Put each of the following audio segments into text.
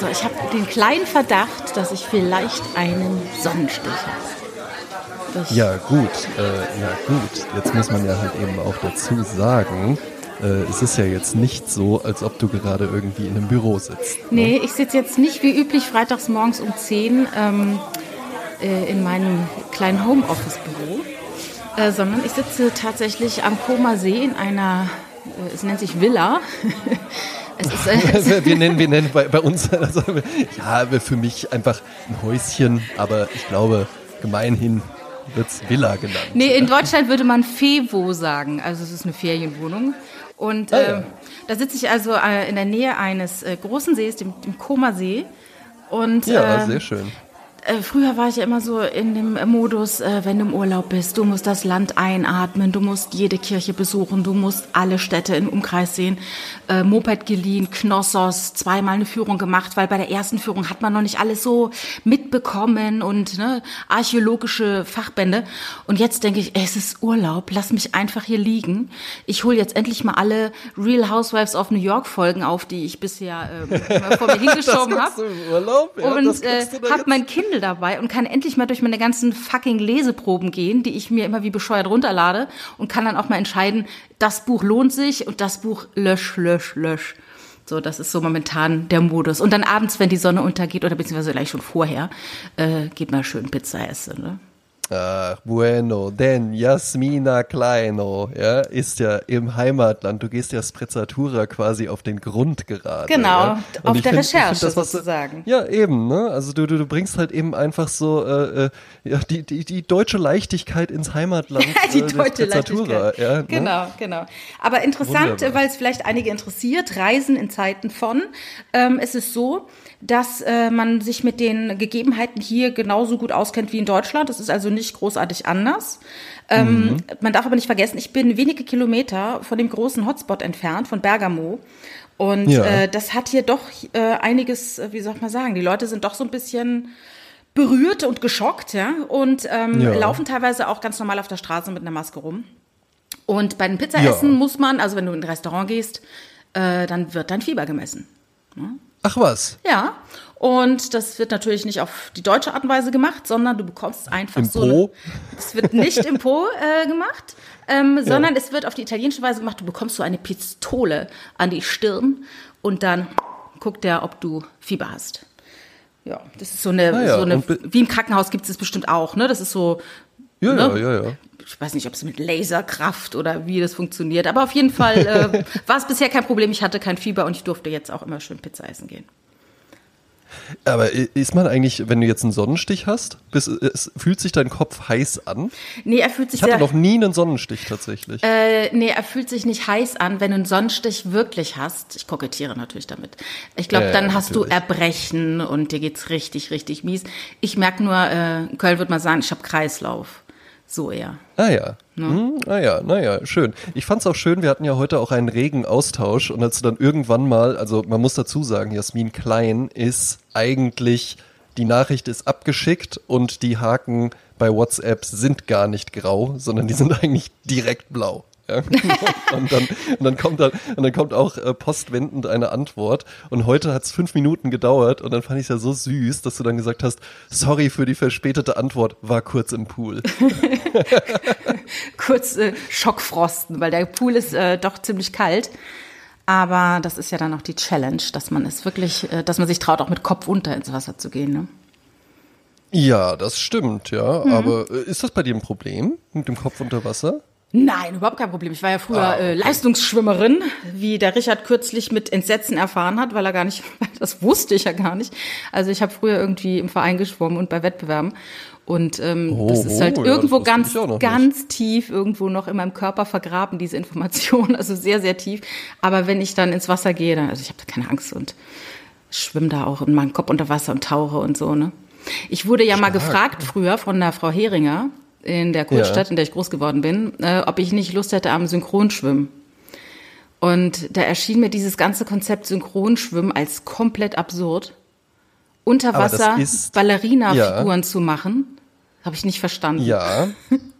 So, ich habe den kleinen Verdacht, dass ich vielleicht einen Sonnenstich habe. Ja, gut, äh, ja, gut. Jetzt muss man ja halt eben auch dazu sagen, äh, es ist ja jetzt nicht so, als ob du gerade irgendwie in einem Büro sitzt. Ne? Nee, ich sitze jetzt nicht wie üblich freitags morgens um 10 ähm, äh, in meinem kleinen Homeoffice-Büro, äh, sondern ich sitze tatsächlich am Koma See in einer, äh, es nennt sich Villa. Ist, äh, wir nennen, wir nennen bei, bei uns, also, ja, für mich einfach ein Häuschen, aber ich glaube, gemeinhin wird es Villa genannt. Nee, in Deutschland würde man Fevo sagen, also es ist eine Ferienwohnung. Und ah, ja. äh, da sitze ich also äh, in der Nähe eines äh, großen Sees, dem, dem Koma See. Und, ja, äh, sehr schön. Äh, früher war ich ja immer so in dem Modus, äh, wenn du im Urlaub bist, du musst das Land einatmen, du musst jede Kirche besuchen, du musst alle Städte im Umkreis sehen. Äh, Moped geliehen, Knossos, zweimal eine Führung gemacht, weil bei der ersten Führung hat man noch nicht alles so mitbekommen und ne, archäologische Fachbände. Und jetzt denke ich, ey, es ist Urlaub, lass mich einfach hier liegen. Ich hole jetzt endlich mal alle Real Housewives of New York Folgen auf, die ich bisher äh, vor mir hingeschoben habe. Ja, und äh, habe mein Kind Kindle dabei und kann endlich mal durch meine ganzen fucking Leseproben gehen, die ich mir immer wie bescheuert runterlade und kann dann auch mal entscheiden, das Buch lohnt sich und das Buch lösch, lösch, lösch. So, das ist so momentan der Modus. Und dann abends, wenn die Sonne untergeht oder beziehungsweise gleich schon vorher, äh, geht mal schön Pizza essen. Ne? Ach, bueno, denn Jasmina Kleino, ja, ist ja im Heimatland. Du gehst ja Sprezzatura quasi auf den Grund gerade. Genau, ja? auf der find, Recherche das, was, sozusagen. Ja, eben, ne? Also du, du, du bringst halt eben einfach so äh, äh ja, die, die, die deutsche Leichtigkeit ins Heimatland. die äh, deutsche Leichtigkeit. Ja, ne? Genau, genau. Aber interessant, weil es vielleicht einige interessiert, Reisen in Zeiten von. Ähm, es ist so, dass äh, man sich mit den Gegebenheiten hier genauso gut auskennt wie in Deutschland. Das ist also nicht großartig anders. Ähm, mhm. Man darf aber nicht vergessen, ich bin wenige Kilometer von dem großen Hotspot entfernt, von Bergamo. Und ja. äh, das hat hier doch äh, einiges, äh, wie soll man sagen, die Leute sind doch so ein bisschen berührt und geschockt, ja, und ähm, ja. laufen teilweise auch ganz normal auf der Straße mit einer Maske rum. Und bei den Pizzaessen ja. muss man, also wenn du in ein Restaurant gehst, äh, dann wird dein Fieber gemessen. Ne? Ach was? Ja. Und das wird natürlich nicht auf die deutsche Art und Weise gemacht, sondern du bekommst einfach Im so. Po? Es wird nicht im Po äh, gemacht, ähm, ja. sondern es wird auf die italienische Weise gemacht. Du bekommst so eine Pistole an die Stirn und dann guckt der, ob du Fieber hast. Ja, das ist so eine, ah ja, so eine wie im Krankenhaus gibt es das bestimmt auch, ne? Das ist so. Ja, ne? ja, ja, ja. Ich weiß nicht, ob es mit Laserkraft oder wie das funktioniert, aber auf jeden Fall äh, war es bisher kein Problem. Ich hatte kein Fieber und ich durfte jetzt auch immer schön Pizza essen gehen. Aber ist man eigentlich, wenn du jetzt einen Sonnenstich hast, bis, es, fühlt sich dein Kopf heiß an? Nee, er fühlt sich Ich hatte noch nie einen Sonnenstich tatsächlich. Äh, nee, er fühlt sich nicht heiß an, wenn du einen Sonnenstich wirklich hast. Ich kokettiere natürlich damit. Ich glaube, äh, dann hast natürlich. du Erbrechen und dir geht's richtig, richtig mies. Ich merke nur, äh, Köln wird mal sagen, ich habe Kreislauf. So eher. Ah ja. Ne? Hm, ah ja, naja, schön. Ich fand es auch schön, wir hatten ja heute auch einen regen Austausch und als du dann irgendwann mal, also man muss dazu sagen, Jasmin Klein ist eigentlich, die Nachricht ist abgeschickt und die Haken bei WhatsApp sind gar nicht grau, sondern die sind eigentlich direkt blau. Ja. und, dann, und, dann kommt dann, und dann kommt auch äh, postwendend eine Antwort. Und heute hat es fünf Minuten gedauert und dann fand ich es ja so süß, dass du dann gesagt hast, sorry für die verspätete Antwort, war kurz im Pool. kurz äh, Schockfrosten, weil der Pool ist äh, doch ziemlich kalt. Aber das ist ja dann auch die Challenge, dass man es wirklich, äh, dass man sich traut, auch mit Kopf unter ins Wasser zu gehen. Ne? Ja, das stimmt, ja. Mhm. Aber äh, ist das bei dir ein Problem mit dem Kopf unter Wasser? Nein, überhaupt kein Problem. Ich war ja früher ah, okay. äh, Leistungsschwimmerin, wie der Richard kürzlich mit Entsetzen erfahren hat, weil er gar nicht, das wusste ich ja gar nicht. Also ich habe früher irgendwie im Verein geschwommen und bei Wettbewerben. Und ähm, oh, das ist halt oh, irgendwo ja, ganz, ganz nicht. tief irgendwo noch in meinem Körper vergraben, diese Information. Also sehr, sehr tief. Aber wenn ich dann ins Wasser gehe, dann, also ich habe da keine Angst und schwimme da auch in meinem Kopf unter Wasser und tauche und so, ne? Ich wurde ja Stark. mal gefragt früher von der Frau Heringer, in der Kurstadt, ja. in der ich groß geworden bin, äh, ob ich nicht Lust hätte am Synchronschwimmen. Und da erschien mir dieses ganze Konzept Synchronschwimmen als komplett absurd. Unter Wasser Ballerina-Figuren ja. zu machen, habe ich nicht verstanden. Ja.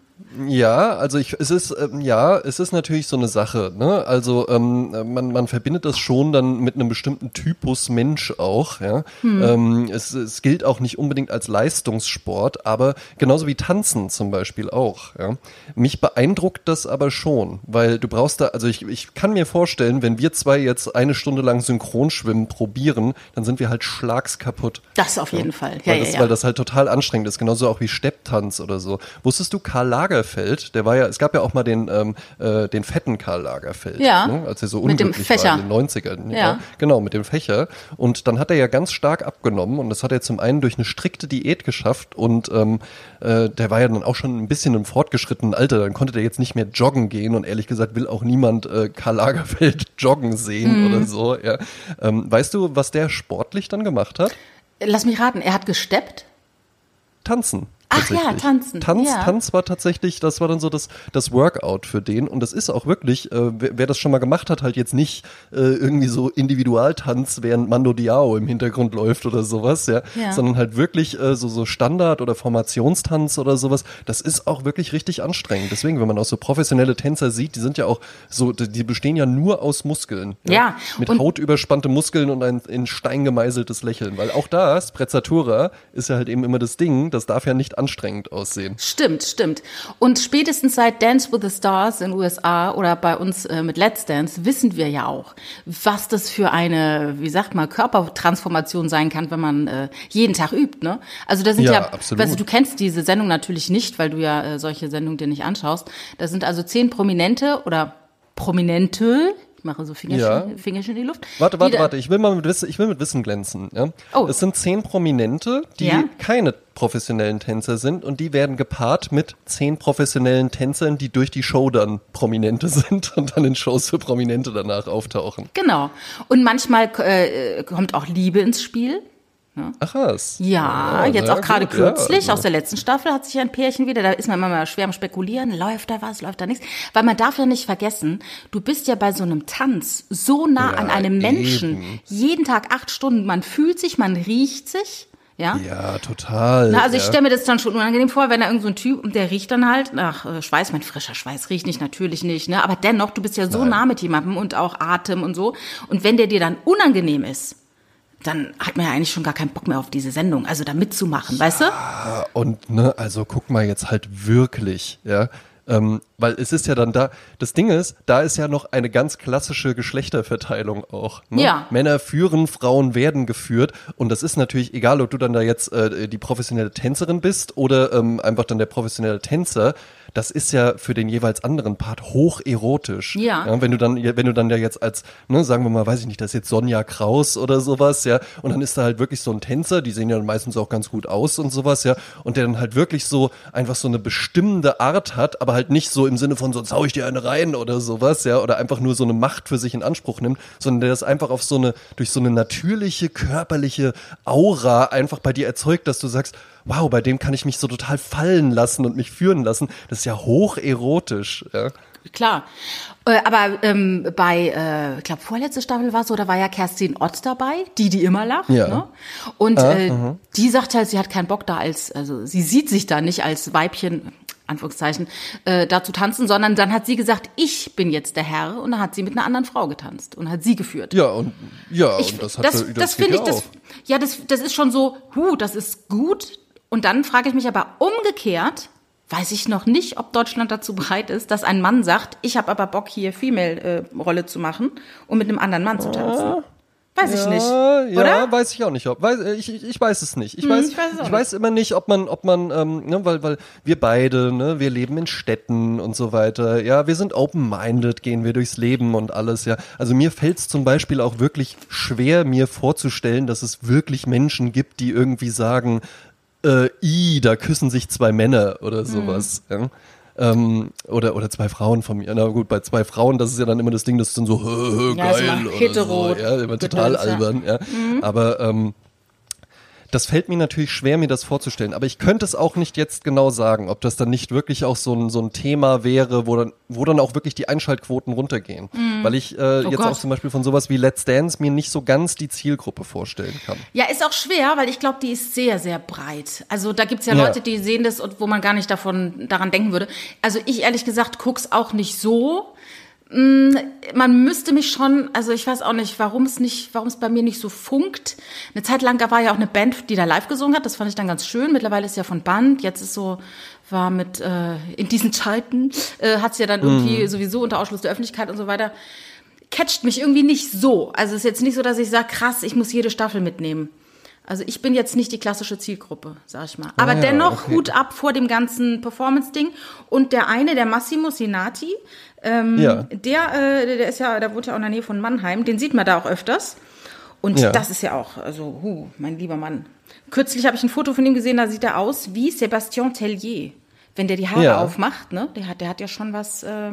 Ja, also ich, es ist ähm, ja, es ist natürlich so eine Sache. Ne? Also ähm, man, man verbindet das schon dann mit einem bestimmten Typus Mensch auch. Ja? Hm. Ähm, es, es gilt auch nicht unbedingt als Leistungssport, aber genauso wie Tanzen zum Beispiel auch. Ja? Mich beeindruckt das aber schon, weil du brauchst da, also ich, ich kann mir vorstellen, wenn wir zwei jetzt eine Stunde lang Synchronschwimmen probieren, dann sind wir halt schlagskaputt. Das auf jeden ja? Fall. Ja, weil, ja, das, ja. weil das halt total anstrengend ist, genauso auch wie Stepptanz oder so. Wusstest du Karl Lager Lagerfeld, der war ja, es gab ja auch mal den, ähm, äh, den fetten Karl Lagerfeld, ja. ne, als er so unglücklich mit dem Fächer. war in den 90ern. Ja. ja. Genau, mit dem Fächer. Und dann hat er ja ganz stark abgenommen und das hat er zum einen durch eine strikte Diät geschafft und ähm, äh, der war ja dann auch schon ein bisschen im fortgeschrittenen Alter, dann konnte der jetzt nicht mehr joggen gehen und ehrlich gesagt will auch niemand äh, Karl Lagerfeld joggen sehen mhm. oder so. Ja. Ähm, weißt du, was der sportlich dann gemacht hat? Lass mich raten, er hat gesteppt? Tanzen. Ach ja, tanzen. Tanz, ja. Tanz war tatsächlich, das war dann so das, das Workout für den. Und das ist auch wirklich, äh, wer, wer, das schon mal gemacht hat, halt jetzt nicht äh, irgendwie so Individualtanz, während Mando Diao im Hintergrund läuft oder sowas, ja, ja. sondern halt wirklich äh, so, so Standard- oder Formationstanz oder sowas. Das ist auch wirklich richtig anstrengend. Deswegen, wenn man auch so professionelle Tänzer sieht, die sind ja auch so, die bestehen ja nur aus Muskeln. Ja. ja. Mit Haut überspannte Muskeln und ein in Stein gemeißeltes Lächeln. Weil auch das, Sprezzatura, ist ja halt eben immer das Ding, das darf ja nicht anstrengend aussehen. Stimmt, stimmt. Und spätestens seit Dance with the Stars in USA oder bei uns äh, mit Let's Dance wissen wir ja auch, was das für eine, wie sagt man, Körpertransformation sein kann, wenn man äh, jeden Tag übt. Ne? Also da sind ja, ja absolut. Weißt du, du kennst diese Sendung natürlich nicht, weil du ja äh, solche Sendungen dir nicht anschaust. Da sind also zehn Prominente oder Prominente, mache so Fingerchen, ja. Fingerchen in die Luft. Warte, warte, warte, ich will mal mit Wissen, ich will mit Wissen glänzen. Ja? Oh. Es sind zehn Prominente, die ja? keine professionellen Tänzer sind und die werden gepaart mit zehn professionellen Tänzern, die durch die Show dann Prominente sind und dann in Shows für Prominente danach auftauchen. Genau. Und manchmal äh, kommt auch Liebe ins Spiel. Ne? Ach was. Ja, ja jetzt auch gerade kürzlich, ja, aus der letzten Staffel hat sich ein Pärchen wieder, da ist man immer mal schwer am Spekulieren, läuft da was, läuft da nichts. Weil man darf ja nicht vergessen, du bist ja bei so einem Tanz so nah ja, an einem Menschen, eben. jeden Tag acht Stunden, man fühlt sich, man riecht sich. Ja, ja total. Na, also ich stelle mir das dann schon unangenehm vor, wenn da irgend so ein Typ und der riecht dann halt nach äh, Schweiß, mein frischer Schweiß riecht nicht, natürlich nicht, ne? Aber dennoch, du bist ja so Nein. nah mit jemandem und auch Atem und so. Und wenn der dir dann unangenehm ist, dann hat man ja eigentlich schon gar keinen Bock mehr auf diese Sendung, also da mitzumachen, ja, weißt du? Und ne, also guck mal jetzt halt wirklich, ja. Ähm, weil es ist ja dann da, das Ding ist, da ist ja noch eine ganz klassische Geschlechterverteilung auch. Ne? Ja. Männer führen, Frauen werden geführt. Und das ist natürlich egal, ob du dann da jetzt äh, die professionelle Tänzerin bist oder ähm, einfach dann der professionelle Tänzer das ist ja für den jeweils anderen Part hoch erotisch. Ja. ja wenn du dann, wenn du dann ja jetzt als, ne, sagen wir mal, weiß ich nicht, das ist jetzt Sonja Kraus oder sowas, ja, und dann ist da halt wirklich so ein Tänzer, die sehen ja meistens auch ganz gut aus und sowas, ja, und der dann halt wirklich so einfach so eine bestimmende Art hat, aber halt nicht so im Sinne von, sonst hau ich dir eine rein oder sowas, ja, oder einfach nur so eine Macht für sich in Anspruch nimmt, sondern der das einfach auf so eine, durch so eine natürliche, körperliche Aura einfach bei dir erzeugt, dass du sagst, wow, bei dem kann ich mich so total fallen lassen und mich führen lassen. Das ist ja hoch erotisch. Ja. Klar. Äh, aber ähm, bei, äh, ich glaube, vorletzte Staffel war es so, da war ja Kerstin Ott dabei, die, die immer lacht. Ja. Ne? Und ah, äh, uh die sagt halt, sie hat keinen Bock da als, also sie sieht sich da nicht als Weibchen, Anführungszeichen, äh, da zu tanzen, sondern dann hat sie gesagt, ich bin jetzt der Herr und dann hat sie mit einer anderen Frau getanzt und hat sie geführt. Ja, und ja, ich, und das hat das, das, das finde ich, das, ja, das, das ist schon so, hu, das ist gut, und dann frage ich mich aber umgekehrt, weiß ich noch nicht, ob Deutschland dazu bereit ist, dass ein Mann sagt, ich habe aber Bock hier Female-Rolle äh, zu machen und mit einem anderen Mann zu tanzen. Weiß ja, ich nicht. Oder? Ja, weiß ich auch nicht. Ob, weiß, ich, ich, ich weiß es nicht. Ich, hm, weiß, ich, weiß, ich weiß immer nicht, ob man, ob man, ähm, ne, weil, weil wir beide, ne, wir leben in Städten und so weiter. Ja, wir sind open-minded, gehen wir durchs Leben und alles. Ja, also mir fällt es zum Beispiel auch wirklich schwer, mir vorzustellen, dass es wirklich Menschen gibt, die irgendwie sagen, äh, i, da küssen sich zwei Männer oder mhm. sowas. Mhm. Ja. Ähm, oder, oder zwei Frauen von mir. Na gut, bei zwei Frauen, das ist ja dann immer das Ding, das ist dann so hö, hö, geil ja, oder hetero so. Ja, immer total albern. Ja. Mhm. Aber ähm, das fällt mir natürlich schwer, mir das vorzustellen. Aber ich könnte es auch nicht jetzt genau sagen, ob das dann nicht wirklich auch so ein, so ein Thema wäre, wo dann, wo dann auch wirklich die Einschaltquoten runtergehen. Mhm. Weil ich äh, oh jetzt Gott. auch zum Beispiel von sowas wie Let's Dance mir nicht so ganz die Zielgruppe vorstellen kann. Ja, ist auch schwer, weil ich glaube, die ist sehr, sehr breit. Also da gibt's ja, ja Leute, die sehen das und wo man gar nicht davon daran denken würde. Also ich ehrlich gesagt guck's auch nicht so. Mm, man müsste mich schon, also ich weiß auch nicht, warum es nicht, warum es bei mir nicht so funkt. Eine Zeit lang da war ja auch eine Band, die da live gesungen hat. Das fand ich dann ganz schön. Mittlerweile ist ja von Band. Jetzt ist so, war mit äh, in diesen Zeiten äh, hat es ja dann irgendwie mm. sowieso unter Ausschluss der Öffentlichkeit und so weiter. Catcht mich irgendwie nicht so. Also es ist jetzt nicht so, dass ich sage, krass, ich muss jede Staffel mitnehmen. Also ich bin jetzt nicht die klassische Zielgruppe, sag ich mal. Aber ah, dennoch okay. Hut ab vor dem ganzen Performance-Ding. Und der eine, der Massimo Sinati, ähm, ja. der, äh, der ist ja, der wohnt ja auch in der Nähe von Mannheim, den sieht man da auch öfters. Und ja. das ist ja auch, also, hu, mein lieber Mann. Kürzlich habe ich ein Foto von ihm gesehen, da sieht er aus wie Sébastien Tellier. Wenn der die Haare ja. aufmacht, ne? Der hat, der hat ja schon was. Äh,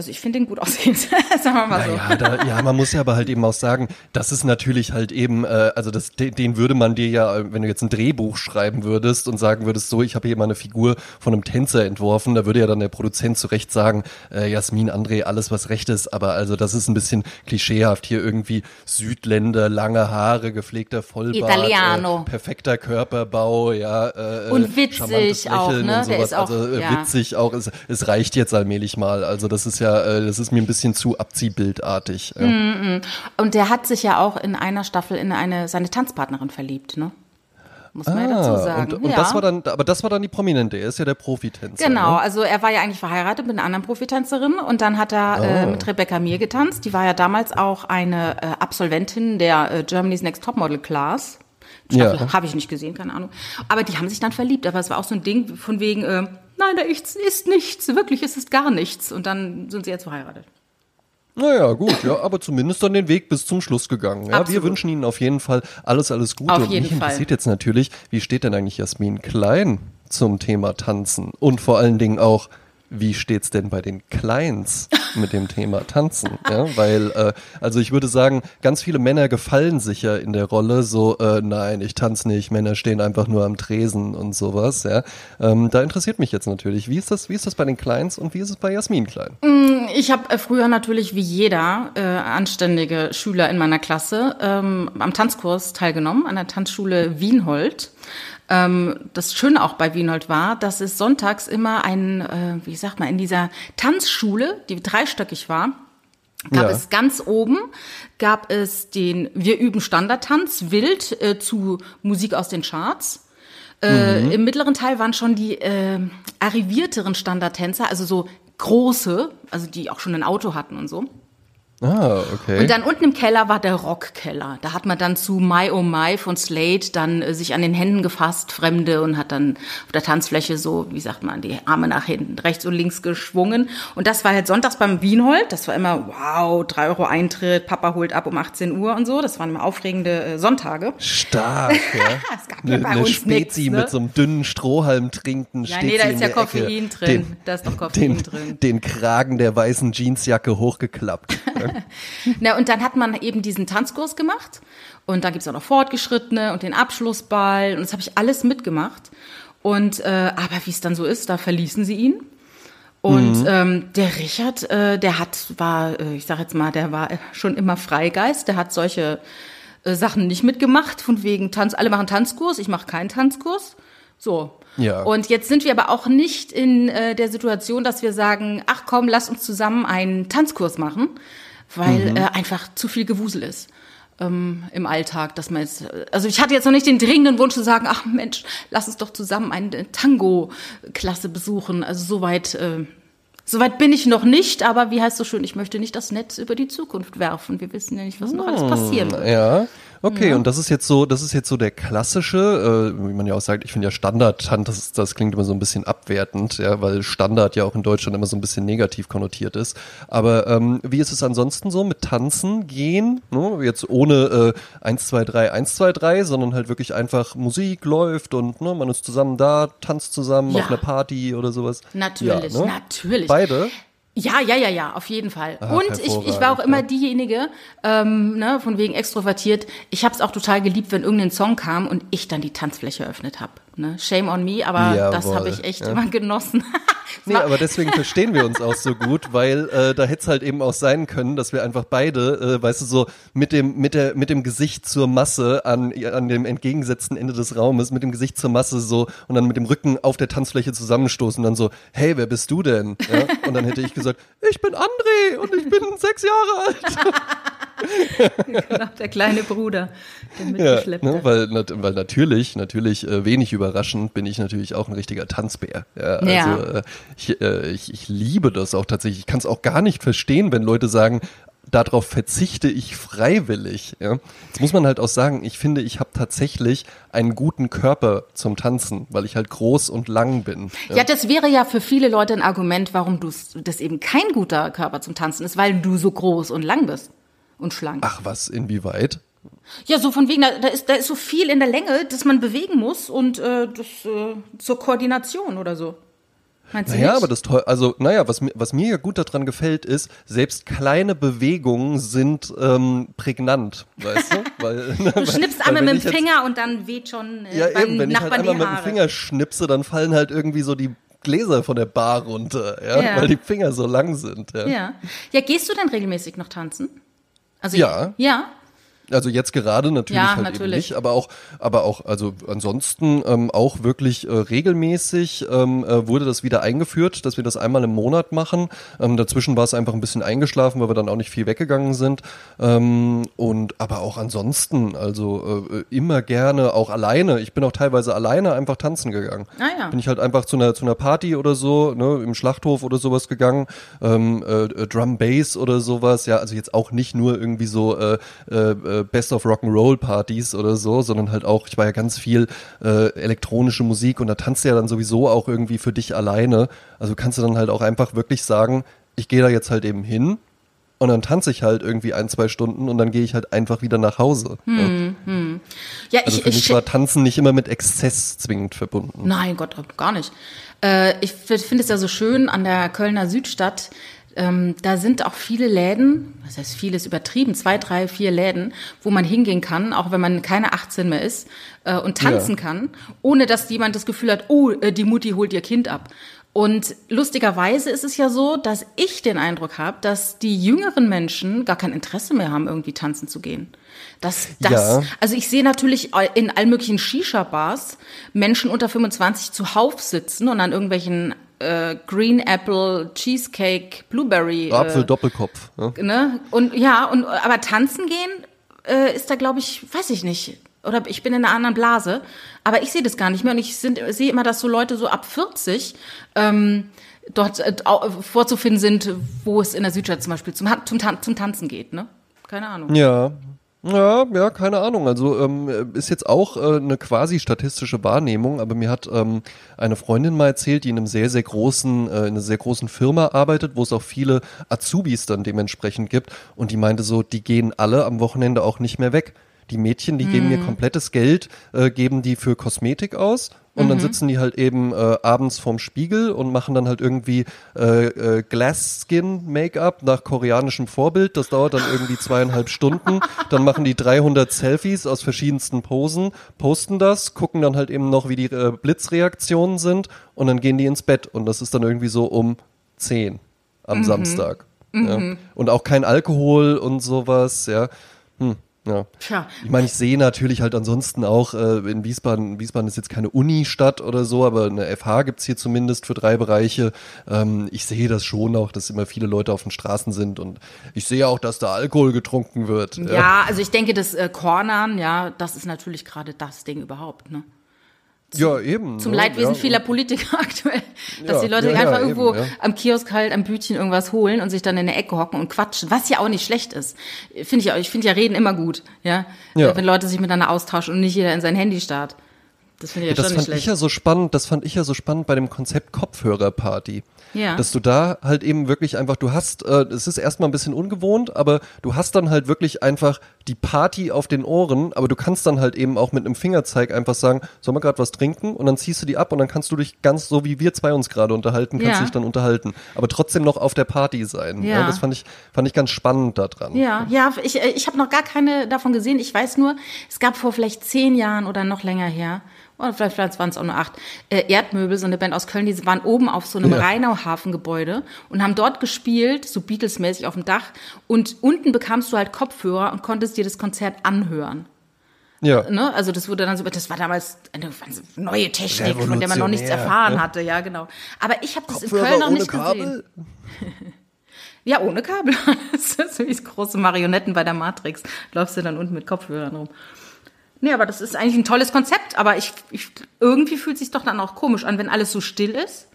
also ich finde den gut aussehend, sagen wir mal so. Ja, da, ja, man muss ja aber halt eben auch sagen, das ist natürlich halt eben, äh, also das, den, würde man dir ja, wenn du jetzt ein Drehbuch schreiben würdest und sagen würdest, so, ich habe hier mal eine Figur von einem Tänzer entworfen, da würde ja dann der Produzent zu Recht sagen, äh, Jasmin, André, alles was recht ist, aber also das ist ein bisschen klischeehaft, hier irgendwie Südländer, lange Haare, gepflegter Vollbart. Äh, perfekter Körperbau, ja. Äh, und witzig auch, ne? Der ist auch, also äh, ja. witzig auch, es, es reicht jetzt allmählich mal, also das ist ja, äh, das ist mir ein bisschen zu abziehbildartig. Ja. Mm -mm. Und der hat sich ja auch in einer Staffel in eine seine Tanzpartnerin verliebt, ne? Muss man ah, ja dazu sagen. Und, und ja. das war dann, aber das war dann die Prominente, er ist ja der Profitänzer. Genau, ne? also er war ja eigentlich verheiratet mit einer anderen Profitänzerin und dann hat er oh. äh, mit Rebecca Mir getanzt. Die war ja damals auch eine äh, Absolventin der äh, Germany's Next Topmodel Class. Staffel ja. habe ich nicht gesehen, keine Ahnung. Aber die haben sich dann verliebt. Aber es war auch so ein Ding von wegen, äh, nein, da ist, ist nichts, wirklich, es ist gar nichts. Und dann sind sie jetzt verheiratet. Naja, gut, ja, aber zumindest dann den Weg bis zum Schluss gegangen. Ja, wir wünschen Ihnen auf jeden Fall alles, alles Gute. Auf jeden Und mich Fall. interessiert jetzt natürlich, wie steht denn eigentlich Jasmin Klein zum Thema Tanzen? Und vor allen Dingen auch, wie steht's denn bei den Clients mit dem Thema Tanzen? Ja, weil, äh, also ich würde sagen, ganz viele Männer gefallen sich ja in der Rolle so, äh, nein, ich tanze nicht, Männer stehen einfach nur am Tresen und sowas. Ja, ähm, da interessiert mich jetzt natürlich, wie ist das, wie ist das bei den Clients und wie ist es bei Jasmin Klein? Mm, ich habe äh, früher natürlich wie jeder äh, anständige Schüler in meiner Klasse ähm, am Tanzkurs teilgenommen an der Tanzschule Wienhold. Ähm, das Schöne auch bei Wienold war, dass es sonntags immer ein, äh, wie sagt man, in dieser Tanzschule, die dreistöckig war, gab ja. es ganz oben, gab es den Wir üben Standardtanz, wild äh, zu Musik aus den Charts. Äh, mhm. Im mittleren Teil waren schon die äh, arrivierteren Standardtänzer, also so große, also die auch schon ein Auto hatten und so. Ah, okay. Und dann unten im Keller war der Rockkeller. Da hat man dann zu My Oh My von Slate dann äh, sich an den Händen gefasst, Fremde, und hat dann auf der Tanzfläche so, wie sagt man, die Arme nach hinten, rechts und links geschwungen. Und das war halt sonntags beim Wienhold. Das war immer, wow, drei Euro Eintritt, Papa holt ab um 18 Uhr und so. Das waren immer aufregende äh, Sonntage. Stark, ja. es gab ja bei eine uns Spezi nix, ne? mit so einem dünnen Strohhalm trinken. Ja, nee, da ist ja Koffein Ecke. drin. Den, da ist doch Koffein den, drin. Den Kragen der weißen Jeansjacke hochgeklappt. Na, und dann hat man eben diesen Tanzkurs gemacht. Und da gibt's auch noch Fortgeschrittene und den Abschlussball. Und das habe ich alles mitgemacht. Und äh, aber wie es dann so ist, da verließen sie ihn. Und mhm. ähm, der Richard, äh, der hat, war, äh, ich sag jetzt mal, der war schon immer Freigeist, der hat solche äh, Sachen nicht mitgemacht, von wegen Tanz, alle machen Tanzkurs, ich mache keinen Tanzkurs. So. Ja. Und jetzt sind wir aber auch nicht in äh, der Situation, dass wir sagen, ach komm, lass uns zusammen einen Tanzkurs machen, weil mhm. äh, einfach zu viel Gewusel ist ähm, im Alltag, dass man jetzt, also ich hatte jetzt noch nicht den dringenden Wunsch zu sagen, ach Mensch, lass uns doch zusammen eine Tango-Klasse besuchen. Also soweit, äh, soweit bin ich noch nicht, aber wie heißt so schön, ich möchte nicht das Netz über die Zukunft werfen. Wir wissen ja nicht, was noch alles passieren wird. Ja. Okay, ja. und das ist jetzt so, das ist jetzt so der klassische, äh, wie man ja auch sagt, ich finde ja Standard, das, das klingt immer so ein bisschen abwertend, ja, weil Standard ja auch in Deutschland immer so ein bisschen negativ konnotiert ist. Aber ähm, wie ist es ansonsten so mit Tanzen gehen? Ne? Jetzt ohne äh, 1, 2, 3, 1, 2, 3, sondern halt wirklich einfach Musik läuft und ne, man ist zusammen da, tanzt zusammen ja. auf einer Party oder sowas. Natürlich, ja, ne? natürlich. Beide? Ja, ja, ja, ja, auf jeden Fall. Ach, und ich, ich war auch immer diejenige, ähm, ne, von wegen extrovertiert. Ich habe es auch total geliebt, wenn irgendein Song kam und ich dann die Tanzfläche eröffnet habe. Ne? Shame on me, aber das Jawohl, habe ich echt ja. immer genossen. Nee, aber deswegen verstehen wir uns auch so gut, weil äh, da hätte es halt eben auch sein können, dass wir einfach beide, äh, weißt du, so mit dem, mit der, mit dem Gesicht zur Masse an, an dem entgegengesetzten Ende des Raumes, mit dem Gesicht zur Masse so und dann mit dem Rücken auf der Tanzfläche zusammenstoßen und dann so, hey, wer bist du denn? Ja? Und dann hätte ich gesagt, ich bin André und ich bin sechs Jahre alt. genau, der kleine Bruder, der Ja, mitgeschleppte. ne, weil, nat- weil natürlich, natürlich äh, wenig überraschend bin ich natürlich auch ein richtiger Tanzbär. Ja, also Ja. Äh, ich, äh, ich, ich liebe das auch tatsächlich. Ich kann es auch gar nicht verstehen, wenn Leute sagen, darauf verzichte ich freiwillig. Ja. Jetzt muss man halt auch sagen, ich finde, ich habe tatsächlich einen guten Körper zum Tanzen, weil ich halt groß und lang bin. Ja, das wäre ja für viele Leute ein Argument, warum du das eben kein guter Körper zum Tanzen ist, weil du so groß und lang bist und schlank. Ach was, inwieweit? Ja, so von wegen, da, da, ist, da ist so viel in der Länge, dass man bewegen muss und äh, das äh, zur Koordination oder so. Meinst du Naja, aber das toll, also naja, was mir, was mir ja gut daran gefällt, ist, selbst kleine Bewegungen sind ähm, prägnant, weißt du? Weil, du schnippst einmal mit dem Finger und dann weht schon äh, ja, beim eben, wenn ich halt Nachbarn einmal mit dem. Finger schnipse, dann fallen halt irgendwie so die Gläser von der Bar runter, ja, Ja. weil die Finger so lang sind. Ja. ja. ja, gehst du denn regelmäßig noch tanzen? Also Ja. Ja. Also jetzt gerade natürlich Ja, halt eben natürlich. nicht, aber auch, aber auch, also ansonsten ähm, auch wirklich äh, regelmäßig ähm, äh, wurde das wieder eingeführt, dass wir das einmal im Monat machen. Ähm, dazwischen war es einfach ein bisschen eingeschlafen, weil wir dann auch nicht viel weggegangen sind. Ähm, und aber auch ansonsten, also äh, immer gerne auch alleine. Ich bin auch teilweise alleine einfach tanzen gegangen. Ah ja. Bin ich halt einfach zu einer zu einer Party oder so, ne, im Schlachthof oder sowas gegangen, ähm, äh, äh, Drum Bass oder sowas. Ja, also jetzt auch nicht nur irgendwie so äh, äh, äh, Best of Rock'n'Roll Partys oder so, sondern halt auch, ich war ja ganz viel äh, elektronische Musik und da tanzt du ja dann sowieso auch irgendwie für dich alleine. Also kannst du dann halt auch einfach wirklich sagen, ich gehe da jetzt halt eben hin und dann tanze ich halt irgendwie ein, zwei Stunden und dann gehe ich halt einfach wieder nach Hause. Hm. Ja. Ja, Also ich, für ich mich war Tanzen nicht immer mit Exzess zwingend verbunden. Nein, Gott, gar nicht. Äh, ich finde es ja so schön an der Kölner Südstadt. Ähm, da sind auch viele Läden, das heißt vieles übertrieben, zwei, drei, vier Läden, wo man hingehen kann, auch wenn man keine 18 mehr ist, äh, und tanzen Ja. kann, ohne dass jemand das Gefühl hat, oh, äh, die Mutti holt ihr Kind ab. Und lustigerweise ist es ja so, dass ich den Eindruck habe, dass die jüngeren Menschen gar kein Interesse mehr haben, irgendwie tanzen zu gehen. Das, das, Ja. also ich sehe natürlich in allen möglichen Shisha-Bars Menschen unter 25 zuhauf sitzen und an irgendwelchen äh, Green Apple, Cheesecake, Blueberry. Apfel Äh, Doppelkopf. Ne? ne? Und ja, und aber tanzen gehen äh, ist da, glaube ich, weiß ich nicht. Oder ich bin in einer anderen Blase. Aber ich sehe das gar nicht mehr. Und ich sehe immer, dass so Leute so ab 40 ähm, dort äh, vorzufinden sind, wo es in der Südstadt zum Beispiel zum, zum, zum Tanzen geht. Ne? Keine Ahnung. Ja. Ja, ja, keine Ahnung. Also ähm, ist jetzt auch äh, eine quasi statistische Wahrnehmung, aber mir hat ähm, eine Freundin mal erzählt, die in einem sehr, sehr großen, äh, in einer sehr großen Firma arbeitet, wo es auch viele Azubis dann dementsprechend gibt. Und die meinte so, die gehen alle am Wochenende auch nicht mehr weg. Die Mädchen, die geben ihr komplettes Geld, äh, geben die für Kosmetik aus und dann sitzen die halt eben äh, abends vorm Spiegel und machen dann halt irgendwie äh, äh, Glass Skin Make-up nach koreanischem Vorbild. Das dauert dann irgendwie zweieinhalb Stunden. Dann machen die 300 Selfies aus verschiedensten Posen, posten das, gucken dann halt eben noch, wie die äh, Blitzreaktionen sind und dann gehen die ins Bett und das ist dann irgendwie so um 10 am Samstag. Ja. Und auch kein Alkohol und sowas, ja. Hm, ja. Tja. Ich meine, ich sehe natürlich halt ansonsten auch äh, in Wiesbaden, Wiesbaden ist jetzt keine Uni-Stadt oder so, aber eine FH gibt's hier zumindest für drei Bereiche. Ähm, ich sehe das schon auch, dass immer viele Leute auf den Straßen sind und ich sehe auch, dass da Alkohol getrunken wird. Ja, also ich denke, das äh, Cornern, ja, das ist natürlich gerade das Ding überhaupt, ne? Ja eben. Zum ne? Leidwesen ja, vieler Politiker aktuell, dass Ja, die Leute ja, sich einfach ja, irgendwo eben, ja. am Kiosk halt am Bütchen irgendwas holen und sich dann in der Ecke hocken und quatschen, was ja auch nicht schlecht ist. Finde ich auch, ich finde ja Reden immer gut, ja? Ja. Wenn Leute sich miteinander austauschen und nicht jeder in sein Handy starrt. Das finde ich ja das schon nicht fand ich ja so spannend, das fand ich ja so spannend bei dem Konzept Kopfhörerparty. Ja. Dass du da halt eben wirklich einfach, du hast, äh, es ist erstmal ein bisschen ungewohnt, aber du hast dann halt wirklich einfach die Party auf den Ohren, aber du kannst dann halt eben auch mit einem Fingerzeig einfach sagen, soll man gerade was trinken? Und dann ziehst du die ab und dann kannst du dich ganz so wie wir zwei uns gerade unterhalten, kannst Ja. dich dann unterhalten, aber trotzdem noch auf der Party sein. Ja. das fand ich, fand ich ganz spannend daran. Ja, ja, ich, äh, ich habe noch gar keine davon gesehen. Ich weiß nur, es gab vor vielleicht zehn Jahren oder noch länger her, oder vielleicht, vielleicht waren es auch nur acht, äh, Erdmöbel, so eine Band aus Köln, die waren oben auf so einem Ja. Rheinau-Hafengebäude und haben dort gespielt, so Beatles-mäßig auf dem Dach. Und unten bekamst du halt Kopfhörer und konntest dir das Konzert anhören. Ja. Ne? Also das wurde dann so, das war damals eine neue Technik, von der man noch nichts erfahren ne? hatte, ja genau. Aber ich habe das in Kopfhörer Köln noch ohne nicht Kabel? gesehen. Ja, ohne Kabel. Das ist so wie große Marionetten bei der Matrix. Läufst du dann unten mit Kopfhörern rum. Nee, aber das ist eigentlich ein tolles Konzept, aber ich, ich irgendwie fühlt sich doch dann auch komisch an, wenn alles so still ist.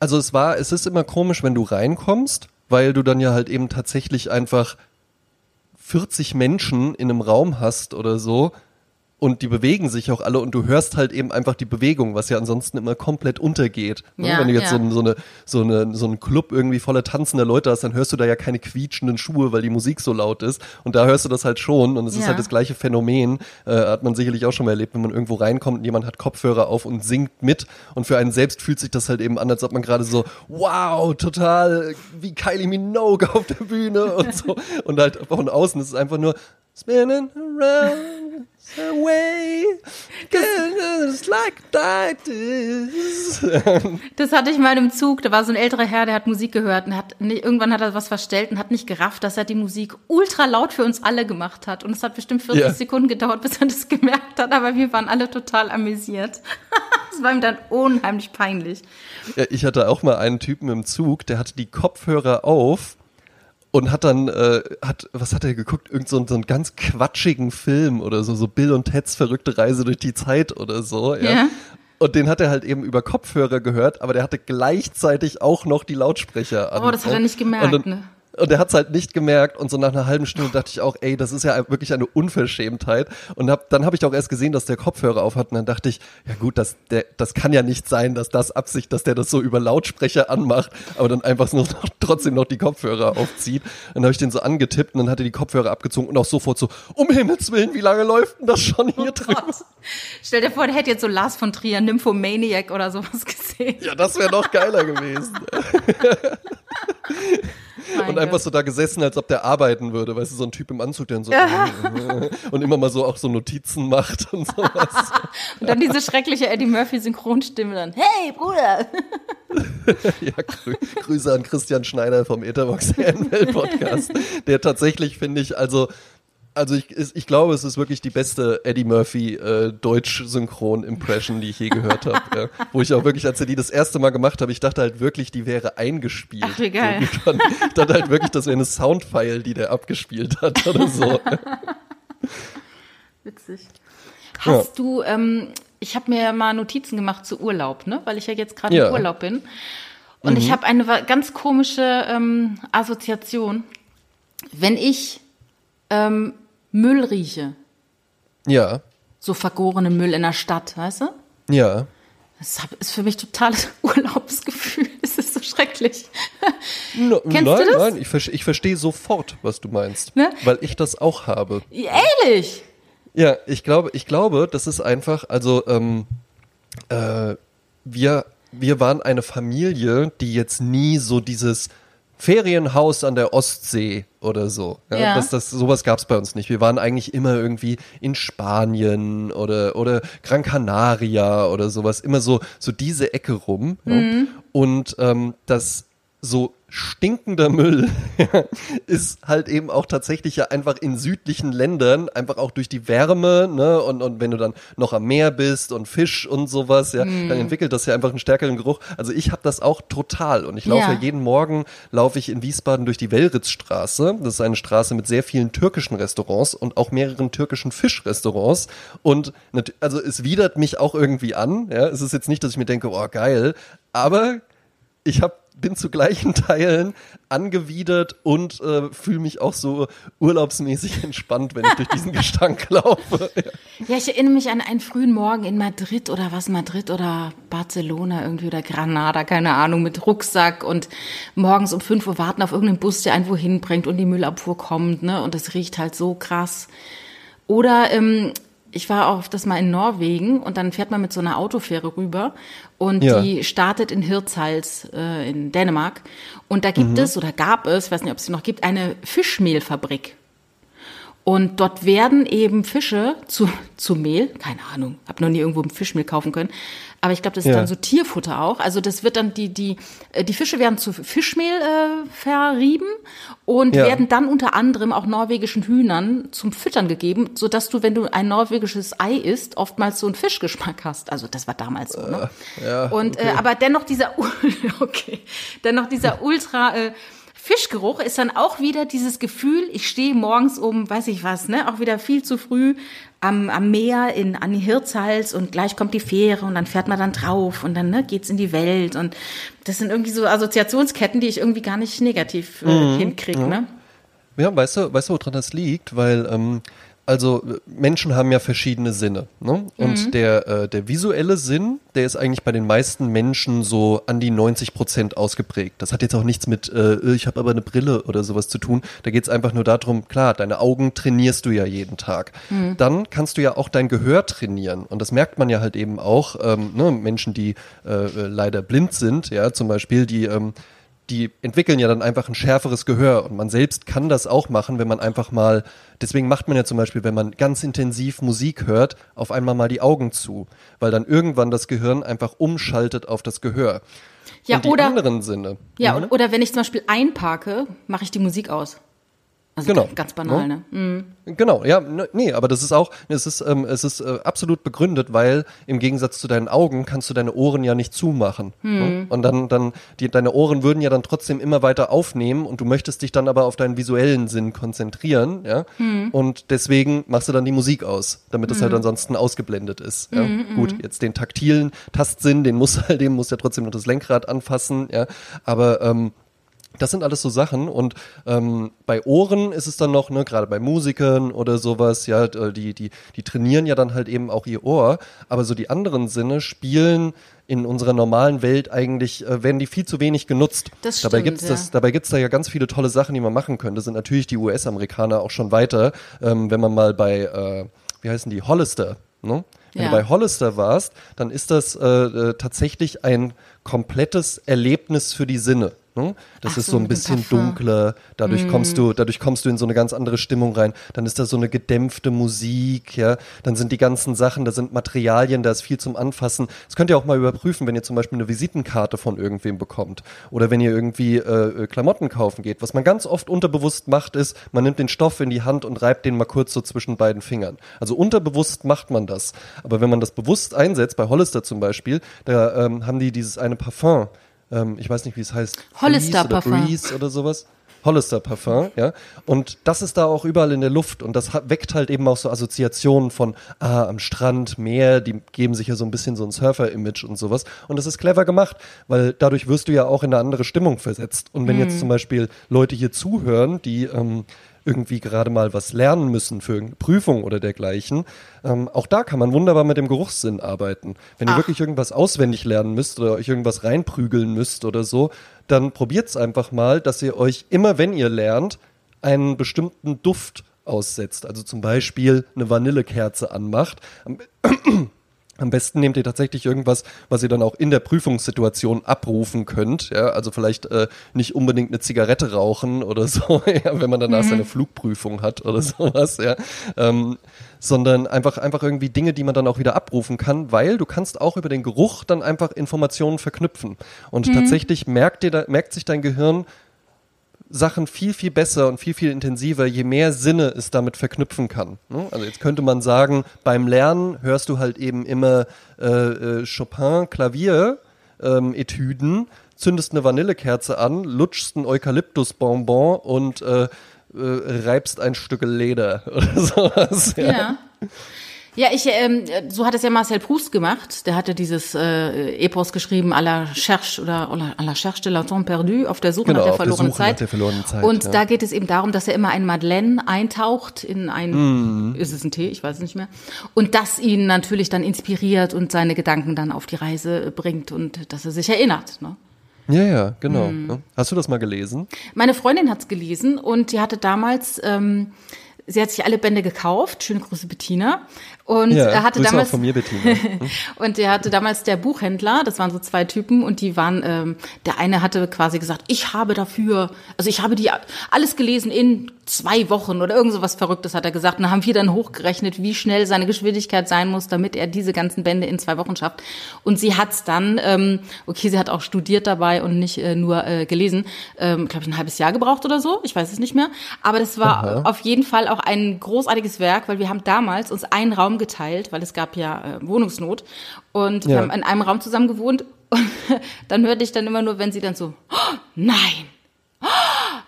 Also es war, es ist immer komisch, wenn du reinkommst, weil du dann ja halt eben tatsächlich einfach 40 Menschen in einem Raum hast oder so und die bewegen sich auch alle und du hörst halt eben einfach die Bewegung, was ja ansonsten immer komplett untergeht. Ne? Ja, Wenn du jetzt ja. so, so, eine, so, eine, so einen Club irgendwie voller tanzender Leute hast, dann hörst du da ja keine quietschenden Schuhe, weil die Musik so laut ist. Und da hörst du das halt schon und es ist Ja. halt das gleiche Phänomen, äh, hat man sicherlich auch schon mal erlebt, wenn man irgendwo reinkommt und jemand hat Kopfhörer auf und singt mit und für einen selbst fühlt sich das halt eben an, als ob man gerade so, wow, total wie Kylie Minogue auf der Bühne und so. Und halt von außen ist es einfach nur spinning around the way, just like this. Das hatte ich mal im Zug, da war so ein älterer Herr, der hat Musik gehört und hat nicht, irgendwann hat er was verstellt und hat nicht gerafft, dass er die Musik ultra laut für uns alle gemacht hat. Und es hat bestimmt 40 Ja. Sekunden gedauert, bis er das gemerkt hat, aber wir waren alle total amüsiert. Es war ihm dann unheimlich peinlich. Ja, ich hatte auch mal einen Typen im Zug, der hatte die Kopfhörer auf und hat dann, äh, hat, was hat er geguckt? Irgend so, einen- so einen ganz quatschigen Film oder so, so Bill und Teds verrückte Reise durch die Zeit oder so. Ja. Ja. Und den hat er halt eben über Kopfhörer gehört, aber der hatte gleichzeitig auch noch die Lautsprecher an. Oh, das hat er nicht gemerkt, dann, ne? Und er hat es halt nicht gemerkt und so nach einer halben Stunde dachte ich auch, ey, das ist ja wirklich eine Unverschämtheit. Und hab, dann habe ich auch erst gesehen, dass der Kopfhörer auf hat und dann dachte ich, ja gut, das, der, das kann ja nicht sein, dass das Absicht, dass der das so über Lautsprecher anmacht, aber dann einfach nur noch, trotzdem noch die Kopfhörer aufzieht. Und dann habe ich den so angetippt und dann hat er die Kopfhörer abgezogen und auch sofort so, um Himmels Willen, wie lange läuft denn das schon hier? Oh Gott. Stell dir vor, der hätte jetzt so Lars von Trier, Nymphomaniac oder sowas gesehen. Ja, das wäre noch geiler gewesen. Und einfach so da gesessen, als ob der arbeiten würde, weißt du, so ein Typ im Anzug, der so und immer mal so auch so Notizen macht und sowas. Und dann diese schreckliche Eddie Murphy Synchronstimme dann. Hey, Bruder! ja, grü Grüße an Christian Schneider vom Etherbox Podcast, der tatsächlich finde ich, also also ich, ich glaube, es ist wirklich die beste Eddie Murphy äh, Deutsch-Synchron-Impression, die ich je gehört habe. Ja. Wo ich auch wirklich, als er die das erste Mal gemacht habe, ich dachte halt wirklich, die wäre eingespielt. Ach, wie geil. So, fand- ich dachte halt wirklich, das wäre eine Soundfile, die der abgespielt hat oder so. Witzig. Hast du, ähm, ich habe mir mal Notizen gemacht zu Urlaub, ne? Weil ich ja jetzt gerade Ja. im Urlaub bin. Und ich habe eine ganz komische ähm, Assoziation. Wenn ich ähm, Müll rieche, Ja, so vergorenen Müll in der Stadt, weißt du? ja. Das ist für mich totales Urlaubsgefühl. Es ist so schrecklich. No, Kennst nein, du das? nein, ich, ver- ich verstehe sofort, was du meinst, Ne? weil ich das auch habe. Ehrlich? Ja, ich glaube, ich glaube, das ist einfach, also ähm, äh, wir, wir waren eine Familie, die jetzt nie so dieses Ferienhaus an der Ostsee oder so. Ja, Ja. Das, das, sowas gab's bei uns nicht. Wir waren eigentlich immer irgendwie in Spanien oder, oder Gran Canaria oder sowas. Immer so, so diese Ecke rum. Ja. Und ähm, das so stinkender Müll ist halt eben auch tatsächlich ja einfach in südlichen Ländern, einfach auch durch die Wärme, ne, und, und wenn du dann noch am Meer bist und Fisch und sowas, ja, dann entwickelt das ja einfach einen stärkeren Geruch. Also ich habe das auch total und ich laufe Ja. ja jeden Morgen, laufe ich in Wiesbaden durch die Wellritzstraße. Das ist eine Straße mit sehr vielen türkischen Restaurants und auch mehreren türkischen Fischrestaurants und also es widert mich auch irgendwie an, ja, es ist jetzt nicht, dass ich mir denke, oh geil, aber ich habe bin zu gleichen Teilen angewidert und äh, fühle mich auch so urlaubsmäßig entspannt, wenn ich durch diesen Gestank laufe. Ja. ja, ich erinnere mich an einen frühen Morgen in Madrid oder was, Madrid oder Barcelona irgendwie oder Granada, keine Ahnung, mit Rucksack und morgens um fünf Uhr warten auf irgendeinen Bus, der einen wohin bringt und die Müllabfuhr kommt, ne? Und das riecht halt so krass. Oder ähm, ich war auch das mal in Norwegen und dann fährt man mit so einer Autofähre rüber und ja. die startet in Hirtshals äh, in Dänemark und da gibt mhm. es oder gab es, ich weiß nicht, ob es sie noch gibt, eine Fischmehlfabrik. Und dort werden eben Fische zu, zu Mehl, keine Ahnung, habe noch nie irgendwo Fischmehl kaufen können, aber ich glaube, das ist ja. dann so Tierfutter auch. Also das wird dann die die äh, die Fische werden zu Fischmehl äh, verrieben und ja. werden dann unter anderem auch norwegischen Hühnern zum Füttern gegeben, so dass du, wenn du ein norwegisches Ei isst, oftmals so einen Fischgeschmack hast. Also das war damals so. Ne? Äh, ja, und okay. äh, aber dennoch dieser okay, dennoch dieser ultra äh, Fischgeruch ist dann auch wieder dieses Gefühl, ich stehe morgens um, weiß ich was, ne, auch wieder viel zu früh am, am Meer in, an Hirtshals und gleich kommt die Fähre und dann fährt man dann drauf und dann ne, geht's in die Welt und das sind irgendwie so Assoziationsketten, die ich irgendwie gar nicht negativ äh, mhm, hinkriege, ja. ne? Ja, weißt du, weißt du, woran das liegt? Weil ähm, also Menschen haben ja verschiedene Sinne. Ne? Und mhm. der, äh, der visuelle Sinn, der ist eigentlich bei den meisten Menschen so an die 90 Prozent ausgeprägt. Das hat jetzt auch nichts mit, äh, ich habe aber eine Brille oder sowas zu tun. Da geht es einfach nur darum, klar, deine Augen trainierst du ja jeden Tag. Mhm. Dann kannst du ja auch dein Gehör trainieren. Und das merkt man ja halt eben auch. Ähm, ne? Menschen, die äh, äh leider blind sind, ja, zum Beispiel, die ähm, die entwickeln ja dann einfach ein schärferes Gehör und man selbst kann das auch machen, wenn man einfach mal, deswegen macht man ja zum Beispiel, wenn man ganz intensiv Musik hört, auf einmal mal die Augen zu, weil dann irgendwann das Gehirn einfach umschaltet auf das Gehör. Ja, und die oder, anderen Sinne. Ja, mhm. oder wenn ich zum Beispiel einparke, mache ich die Musik aus. Also genau. ganz banal, ja. ne? Mhm. Genau, ja, nee, aber das ist auch, es ist, ähm, es ist äh, absolut begründet, weil im Gegensatz zu deinen Augen kannst du deine Ohren ja nicht zumachen. Mhm. Ne? Und dann, dann, die, deine Ohren würden ja dann trotzdem immer weiter aufnehmen und du möchtest dich dann aber auf deinen visuellen Sinn konzentrieren, ja. Mhm. Und deswegen machst du dann die Musik aus, damit es halt mhm. ansonsten ausgeblendet ist. Ja? Mhm, mhm. Gut, jetzt den taktilen Tastsinn, den muss halt, dem muss ja trotzdem noch das Lenkrad anfassen, ja. Aber ähm, das sind alles so Sachen und ähm, bei Ohren ist es dann noch, ne, gerade bei Musikern oder sowas, ja, die, die, die trainieren ja dann halt eben auch ihr Ohr, aber so die anderen Sinne spielen in unserer normalen Welt eigentlich, äh, werden die viel zu wenig genutzt. Das dabei stimmt, gibt's ja. das, dabei gibt's da ja ganz viele tolle Sachen, die man machen könnte. Sind natürlich die US-Amerikaner auch schon weiter, ähm, wenn man mal bei, äh, wie heißen die, Hollister, ne? Wenn ja. du bei Hollister warst, dann ist das äh, äh, tatsächlich ein komplettes Erlebnis für die Sinne. Ne? Das Ach ist so, so ein bisschen dunkler, dadurch mm. kommst du, dadurch kommst du in so eine ganz andere Stimmung rein. Dann ist da so eine gedämpfte Musik, ja. Dann sind die ganzen Sachen, da sind Materialien, da ist viel zum Anfassen. Das könnt ihr auch mal überprüfen, wenn ihr zum Beispiel eine Visitenkarte von irgendwem bekommt oder wenn ihr irgendwie äh, äh, Klamotten kaufen geht. Was man ganz oft unterbewusst macht, ist, man nimmt den Stoff in die Hand und reibt den mal kurz so zwischen beiden Fingern. Also unterbewusst macht man das. Aber wenn man das bewusst einsetzt, bei Hollister zum Beispiel, da ähm, haben die dieses eine Parfum ähm, ich weiß nicht, wie es heißt. Hollister Parfum. Breeze oder sowas. Hollister Parfum, ja. Und das ist da auch überall in der Luft und das weckt halt eben auch so Assoziationen von, ah, am Strand, Meer, die geben sich ja so ein bisschen so ein Surfer-Image und sowas. Und das ist clever gemacht, weil dadurch wirst du ja auch in eine andere Stimmung versetzt. Und wenn mhm. jetzt zum Beispiel Leute hier zuhören, die ähm, irgendwie gerade mal was lernen müssen für eine Prüfung oder dergleichen. Ähm, auch da kann man wunderbar mit dem Geruchssinn arbeiten. Wenn Ach. ihr wirklich irgendwas auswendig lernen müsst oder euch irgendwas reinprügeln müsst oder so, dann probiert's einfach mal, dass ihr euch immer, wenn ihr lernt, einen bestimmten Duft aussetzt. Also zum Beispiel eine Vanillekerze anmacht. Am besten nehmt ihr tatsächlich irgendwas, was ihr dann auch in der Prüfungssituation abrufen könnt. Ja, also vielleicht äh, nicht unbedingt eine Zigarette rauchen oder so, ja, wenn man danach mhm. seine Flugprüfung hat oder sowas, ja. Ähm, sondern einfach, einfach irgendwie Dinge, die man dann auch wieder abrufen kann, weil du kannst auch über den Geruch dann einfach Informationen verknüpfen. Und mhm. tatsächlich merkt dir, merkt sich dein Gehirn, Sachen viel, viel besser und viel, viel intensiver, je mehr Sinne es damit verknüpfen kann. Ne? Also jetzt könnte man sagen, beim Lernen hörst du halt eben immer äh, äh, Chopin Klavier ähm, Etüden, zündest eine Vanillekerze an, lutschst ein Eukalyptusbonbon und äh, äh, reibst ein Stück Leder oder sowas. Ja. ja. Ja, ich, ähm, so hat es ja Marcel Proust gemacht. Der hatte dieses äh, Epos geschrieben, à la Cherche oder à la Cherche de la temps perdu, auf der Suche Genau, nach der auf der verlorenen Suche nach Zeit. der verlorenen Zeit, Und ja. da geht es eben darum, dass er immer ein Madeleine eintaucht in ein, Mhm. ist es ein Tee, ich weiß es nicht mehr. Und das ihn natürlich dann inspiriert und seine Gedanken dann auf die Reise bringt und dass er sich erinnert. Ne? Ja, ja, genau. Hm. Ja. Hast du das mal gelesen? Meine Freundin hat's gelesen und die hatte damals, ähm, sie hat sich alle Bände gekauft. Schöne Grüße Bettina. Und Ja, er hatte Grüße damals von mir, Bettina. und der hatte damals der Buchhändler, das waren so zwei Typen und die waren, ähm, der eine hatte quasi gesagt, ich habe dafür, also ich habe die alles gelesen in zwei Wochen oder irgend so was Verrücktes hat er gesagt. Und da haben wir dann hochgerechnet, wie schnell seine Geschwindigkeit sein muss, damit er diese ganzen Bände in zwei Wochen schafft. Und sie hat's dann, ähm, okay, sie hat auch studiert dabei und nicht äh, nur äh, gelesen, ähm, glaube ich, ein halbes Jahr gebraucht oder so, ich weiß es nicht mehr. Aber das war auf jeden Fall auch ein großartiges Werk, weil wir haben damals uns einen Raum geteilt, weil es gab ja äh, Wohnungsnot. Und wir Ja. haben in einem Raum zusammen gewohnt. Und dann hörte ich dann immer nur, wenn sie dann so, oh, nein, oh,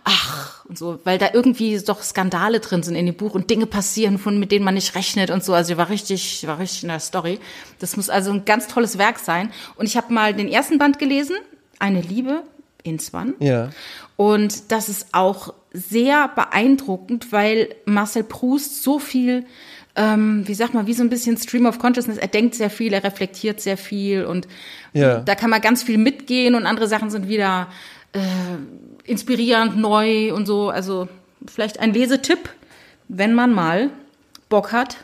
ach, und so, weil da irgendwie doch Skandale drin sind in dem Buch und Dinge passieren, von mit denen man nicht rechnet und so. Also ich war richtig, ich war richtig in der Story. Das muss also ein ganz tolles Werk sein. Und ich habe mal den ersten Band gelesen, Eine Liebe in Swan. Ja. Und das ist auch sehr beeindruckend, weil Marcel Proust so viel, ähm, wie sag mal, wie so ein bisschen Stream of Consciousness, er denkt sehr viel, er reflektiert sehr viel und Ja. da kann man ganz viel mitgehen und andere Sachen sind wieder äh, inspirierend, neu und so. Also vielleicht ein Lesetipp, wenn man mal Bock hat,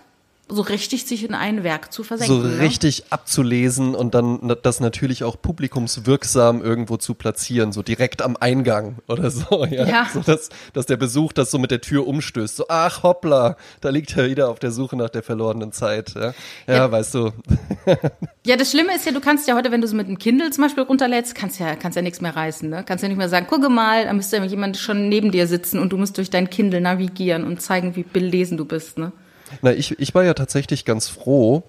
so richtig sich in ein Werk zu so versenken. ne? richtig abzulesen und dann das natürlich auch publikumswirksam irgendwo zu platzieren, so direkt am Eingang oder so, ja. Ja. So, dass, dass der Besuch das so mit der Tür umstößt. So, ach hoppla, da liegt er wieder auf der Suche nach der verlorenen Zeit. Ja, ja, Ja. weißt du. Ja, das Schlimme ist ja, du kannst ja heute, wenn du so mit einem Kindle zum Beispiel runterlädst, kannst ja, kannst ja nichts mehr reißen, ne? Kannst ja nicht mehr sagen, gucke mal, da müsste ja jemand schon neben dir sitzen und du musst durch dein Kindle navigieren und zeigen, wie belesen du bist, ne? Na, ich, ich war ja tatsächlich ganz froh.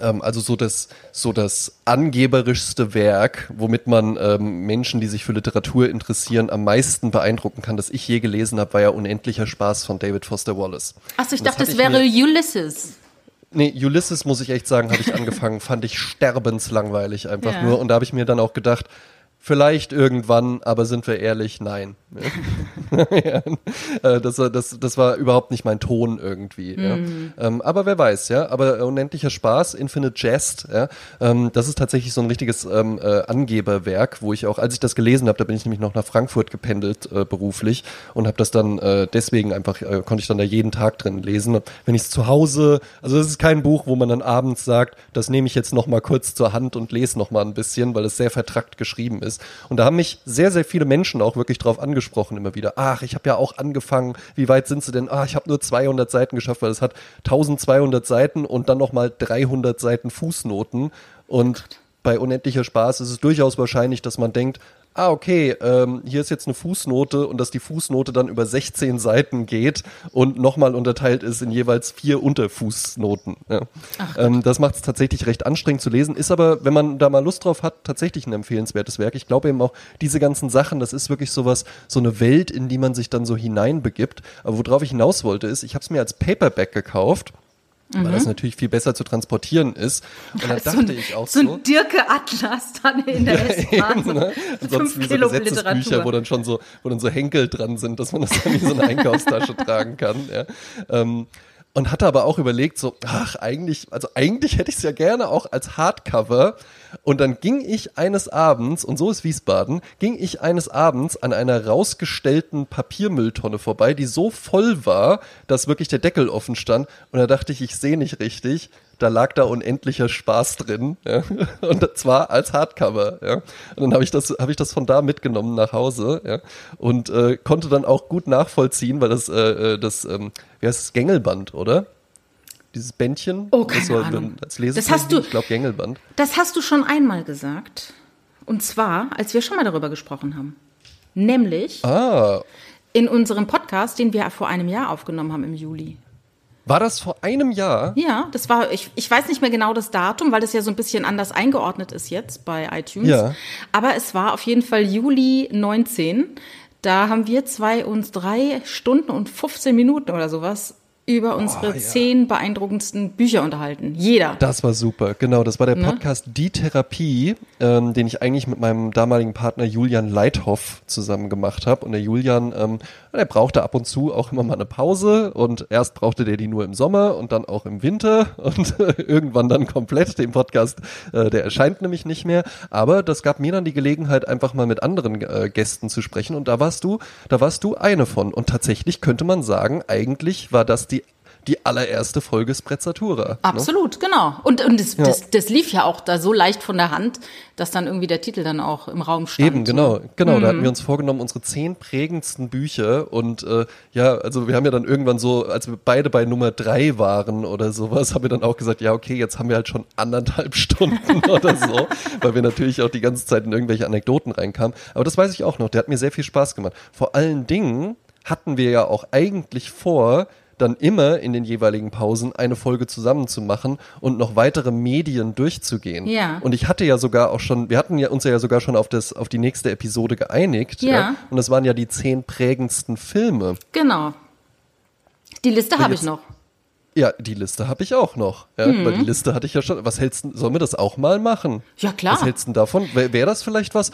Ähm, also so das, so das angeberischste Werk, womit man ähm, Menschen, die sich für Literatur interessieren, am meisten beeindrucken kann, das ich je gelesen habe, war ja Unendlicher Spaß von David Foster Wallace. Achso, ich das dachte, das wäre Ulysses. Nee, Ulysses, muss ich echt sagen, habe ich angefangen, fand ich sterbenslangweilig einfach Ja. nur. Und da habe ich mir dann auch gedacht, vielleicht irgendwann, aber sind wir ehrlich, nein. ja, äh, das, war- das, das war überhaupt nicht mein Ton irgendwie. Ja. Ähm, aber wer weiß, ja. Aber äh, unendlicher Spaß, Infinite Jest, ja. Ähm, das ist tatsächlich so ein richtiges ähm, äh, Angeberwerk, wo ich auch, als ich das gelesen habe, da bin ich nämlich noch nach Frankfurt gependelt äh, beruflich und habe das dann äh, deswegen einfach, äh, konnte ich dann da jeden Tag drin lesen. Wenn ich es zu Hause, also das ist kein Buch, wo man dann abends sagt, das nehme ich jetzt noch mal kurz zur Hand und lese noch mal ein bisschen, weil es sehr vertrackt geschrieben ist. Und da haben mich sehr, sehr viele Menschen auch wirklich drauf angesprochen immer wieder. Ach, ich habe ja auch angefangen. Wie weit sind sie denn? Ah, ich habe nur 200 Seiten geschafft, weil es hat 1200 Seiten und dann noch mal 300 Seiten Fußnoten. Und bei unendlicher Spaß ist es durchaus wahrscheinlich, dass man denkt, ah, okay, ähm, hier ist jetzt eine Fußnote und dass die Fußnote dann über 16 Seiten geht und nochmal unterteilt ist in jeweils vier Unterfußnoten. Ja. Ähm, das macht es tatsächlich recht anstrengend zu lesen, ist aber, wenn man da mal Lust drauf hat, tatsächlich ein empfehlenswertes Werk. Ich glaube eben auch, diese ganzen Sachen, das ist wirklich sowas, so eine Welt, in die man sich dann so hineinbegibt. Aber worauf ich hinaus wollte, ist, ich habe es mir als Paperback gekauft. Weil das natürlich viel besser zu transportieren ist. Und dann so dachte ein, ich auch so ein Dirke Atlas dann in der S-Bahn. so ne? fünf Ansonsten so Kilo Gesetzesbücher, wo dann schon so, wo dann so Henkel dran sind, dass man das dann wie so eine Einkaufstasche tragen kann. Ja. Ähm, und hatte aber auch überlegt, so, ach, eigentlich, also eigentlich hätte ich es ja gerne auch als Hardcover. Und dann ging ich eines Abends, und so ist Wiesbaden, ging ich eines Abends an einer rausgestellten Papiermülltonne vorbei, die so voll war, dass wirklich der Deckel offen stand. Und da dachte ich, ich sehe nicht richtig. Da lag da unendlicher Spaß drin. Ja. Und zwar als Hardcover. Ja. Und dann habe ich das, habe ich das von da mitgenommen nach Hause. Ja. Und äh, konnte dann auch gut nachvollziehen, weil das, äh, äh, das, ähm, wie heißt das, Gängelband, oder? Dieses Bändchen? Oh, keine das soll Ahnung. als Das hast du- Ich glaube Gängelband. Das hast du schon einmal gesagt. Und zwar, als wir schon mal darüber gesprochen haben. Nämlich Ah, in unserem Podcast, den wir vor einem Jahr aufgenommen haben im Juli. War das vor einem Jahr? Ja, das war, ich, ich weiß nicht mehr genau das Datum, weil das ja so ein bisschen anders eingeordnet ist jetzt bei iTunes. Ja. Aber es war auf jeden Fall Juli 19. Da haben wir zwei uns drei Stunden und 15 Minuten oder sowas über unsere oh, ja. zehn beeindruckendsten Bücher unterhalten. Jeder. Das war super, genau. Das war der ne? Podcast ne? Die Therapie, ähm, den ich eigentlich mit meinem damaligen Partner Julian Leithoff zusammen gemacht habe. Und der Julian, ähm, der brauchte ab und zu auch immer mal eine Pause. Und erst brauchte der die nur im Sommer und dann auch im Winter und irgendwann dann komplett. Den Podcast, äh, der erscheint nämlich nicht mehr. Aber das gab mir dann die Gelegenheit, einfach mal mit anderen äh, Gästen zu sprechen. Und da warst du, da warst du eine von. Und tatsächlich könnte man sagen, eigentlich war das die die allererste Folge Sprezzatura. Ne? Absolut, ne? genau. Und, und das, ja. das, das lief ja auch da so leicht von der Hand, dass dann irgendwie der Titel dann auch im Raum stand. Eben, genau, genau. Mhm. Da hatten wir uns vorgenommen, unsere zehn prägendsten Bücher und äh, ja, also wir haben ja dann irgendwann so, als wir beide bei Nummer drei waren oder sowas, haben wir dann auch gesagt, ja, okay, jetzt haben wir halt schon anderthalb Stunden oder so, weil wir natürlich auch die ganze Zeit in irgendwelche Anekdoten reinkamen. Aber das weiß ich auch noch, der hat mir sehr viel Spaß gemacht. Vor allen Dingen hatten wir ja auch eigentlich vor, dann immer in den jeweiligen Pausen eine Folge zusammen zu machen und noch weitere Medien durchzugehen. Ja. Und ich hatte ja sogar auch schon, wir hatten ja uns ja sogar schon auf das, auf die nächste Episode geeinigt. Ja. ja und das waren ja die zehn prägendsten Filme. Genau. Die Liste habe ich noch. Ja, die Liste habe ich auch noch. Ja, mhm. Weil die Liste hatte ich ja schon. Was hältst du, sollen wir das auch mal machen? Ja, klar. Was hältst du davon? Wäre wär das vielleicht was,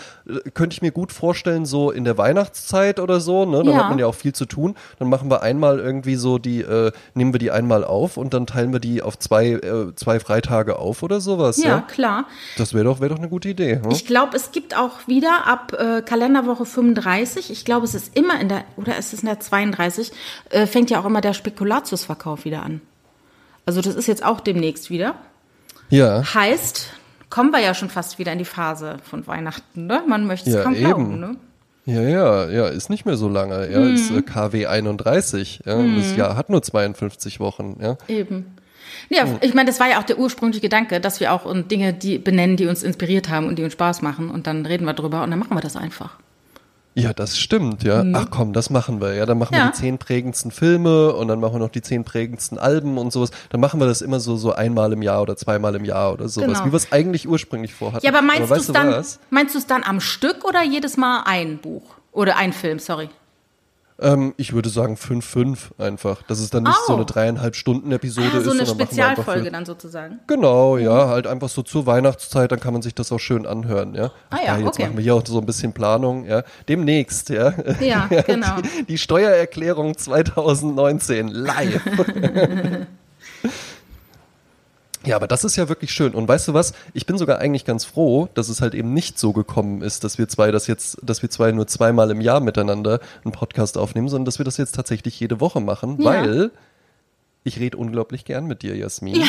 könnte ich mir gut vorstellen, so in der Weihnachtszeit oder so, ne? Dann ja. hat man ja auch viel zu tun. Dann machen wir einmal irgendwie so die, äh, nehmen wir die einmal auf und dann teilen wir die auf zwei, äh, zwei Freitage auf oder sowas. Ja, ja? klar. Das wäre doch, wär doch eine gute Idee. Hm? Ich glaube, es gibt auch wieder ab äh, Kalenderwoche 35, ich glaube, es ist immer in der, oder ist es in der 32, äh, fängt ja auch immer der Spekulatiusverkauf wieder an. Also das ist jetzt auch demnächst wieder. Ja. Heißt, kommen wir ja schon fast wieder in die Phase von Weihnachten, ne? Man möchte es ja, kaum eben. glauben, ne? Ja, ja, ja, ist nicht mehr so lange. Ja, mhm. ist äh, KW 31. Ja, mhm. das Jahr hat nur 52 Wochen. Ja, eben. Ja, ich meine, das war ja auch der ursprüngliche Gedanke, dass wir auch Dinge die benennen, die uns inspiriert haben und die uns Spaß machen. Und dann reden wir drüber und dann machen wir das einfach. Ja, das stimmt, ja. Mhm. Ach komm, das machen wir. Ja, dann machen ja. wir die zehn prägendsten Filme und dann machen wir noch die zehn prägendsten Alben und sowas. Dann machen wir das immer so, so einmal im Jahr oder zweimal im Jahr oder sowas, genau. wie wir es eigentlich ursprünglich vorhatten. Ja, aber meinst du es dann, meinst du es dann am Stück oder jedes Mal ein Buch? Oder ein Film, sorry. Ähm, ich würde sagen 5-5 einfach. Dass es dann nicht oh. so eine dreieinhalb Stunden Episode ah, so ist. So eine Spezialfolge dann sozusagen. Genau, ja, halt einfach so zur Weihnachtszeit, dann kann man sich das auch schön anhören, ja. Ah ja, ja jetzt okay. machen wir hier auch so ein bisschen Planung, ja. Demnächst, ja. Ja, genau. Die, die Steuererklärung 2019 live. Ja, aber das ist ja wirklich schön. Und weißt du was? Ich bin sogar eigentlich ganz froh, dass es halt eben nicht so gekommen ist, dass wir zwei das jetzt, dass wir zwei nur zweimal im Jahr miteinander einen Podcast aufnehmen, sondern dass wir das jetzt tatsächlich jede Woche machen, ja. weil ich rede unglaublich gern mit dir, Jasmin. Ja,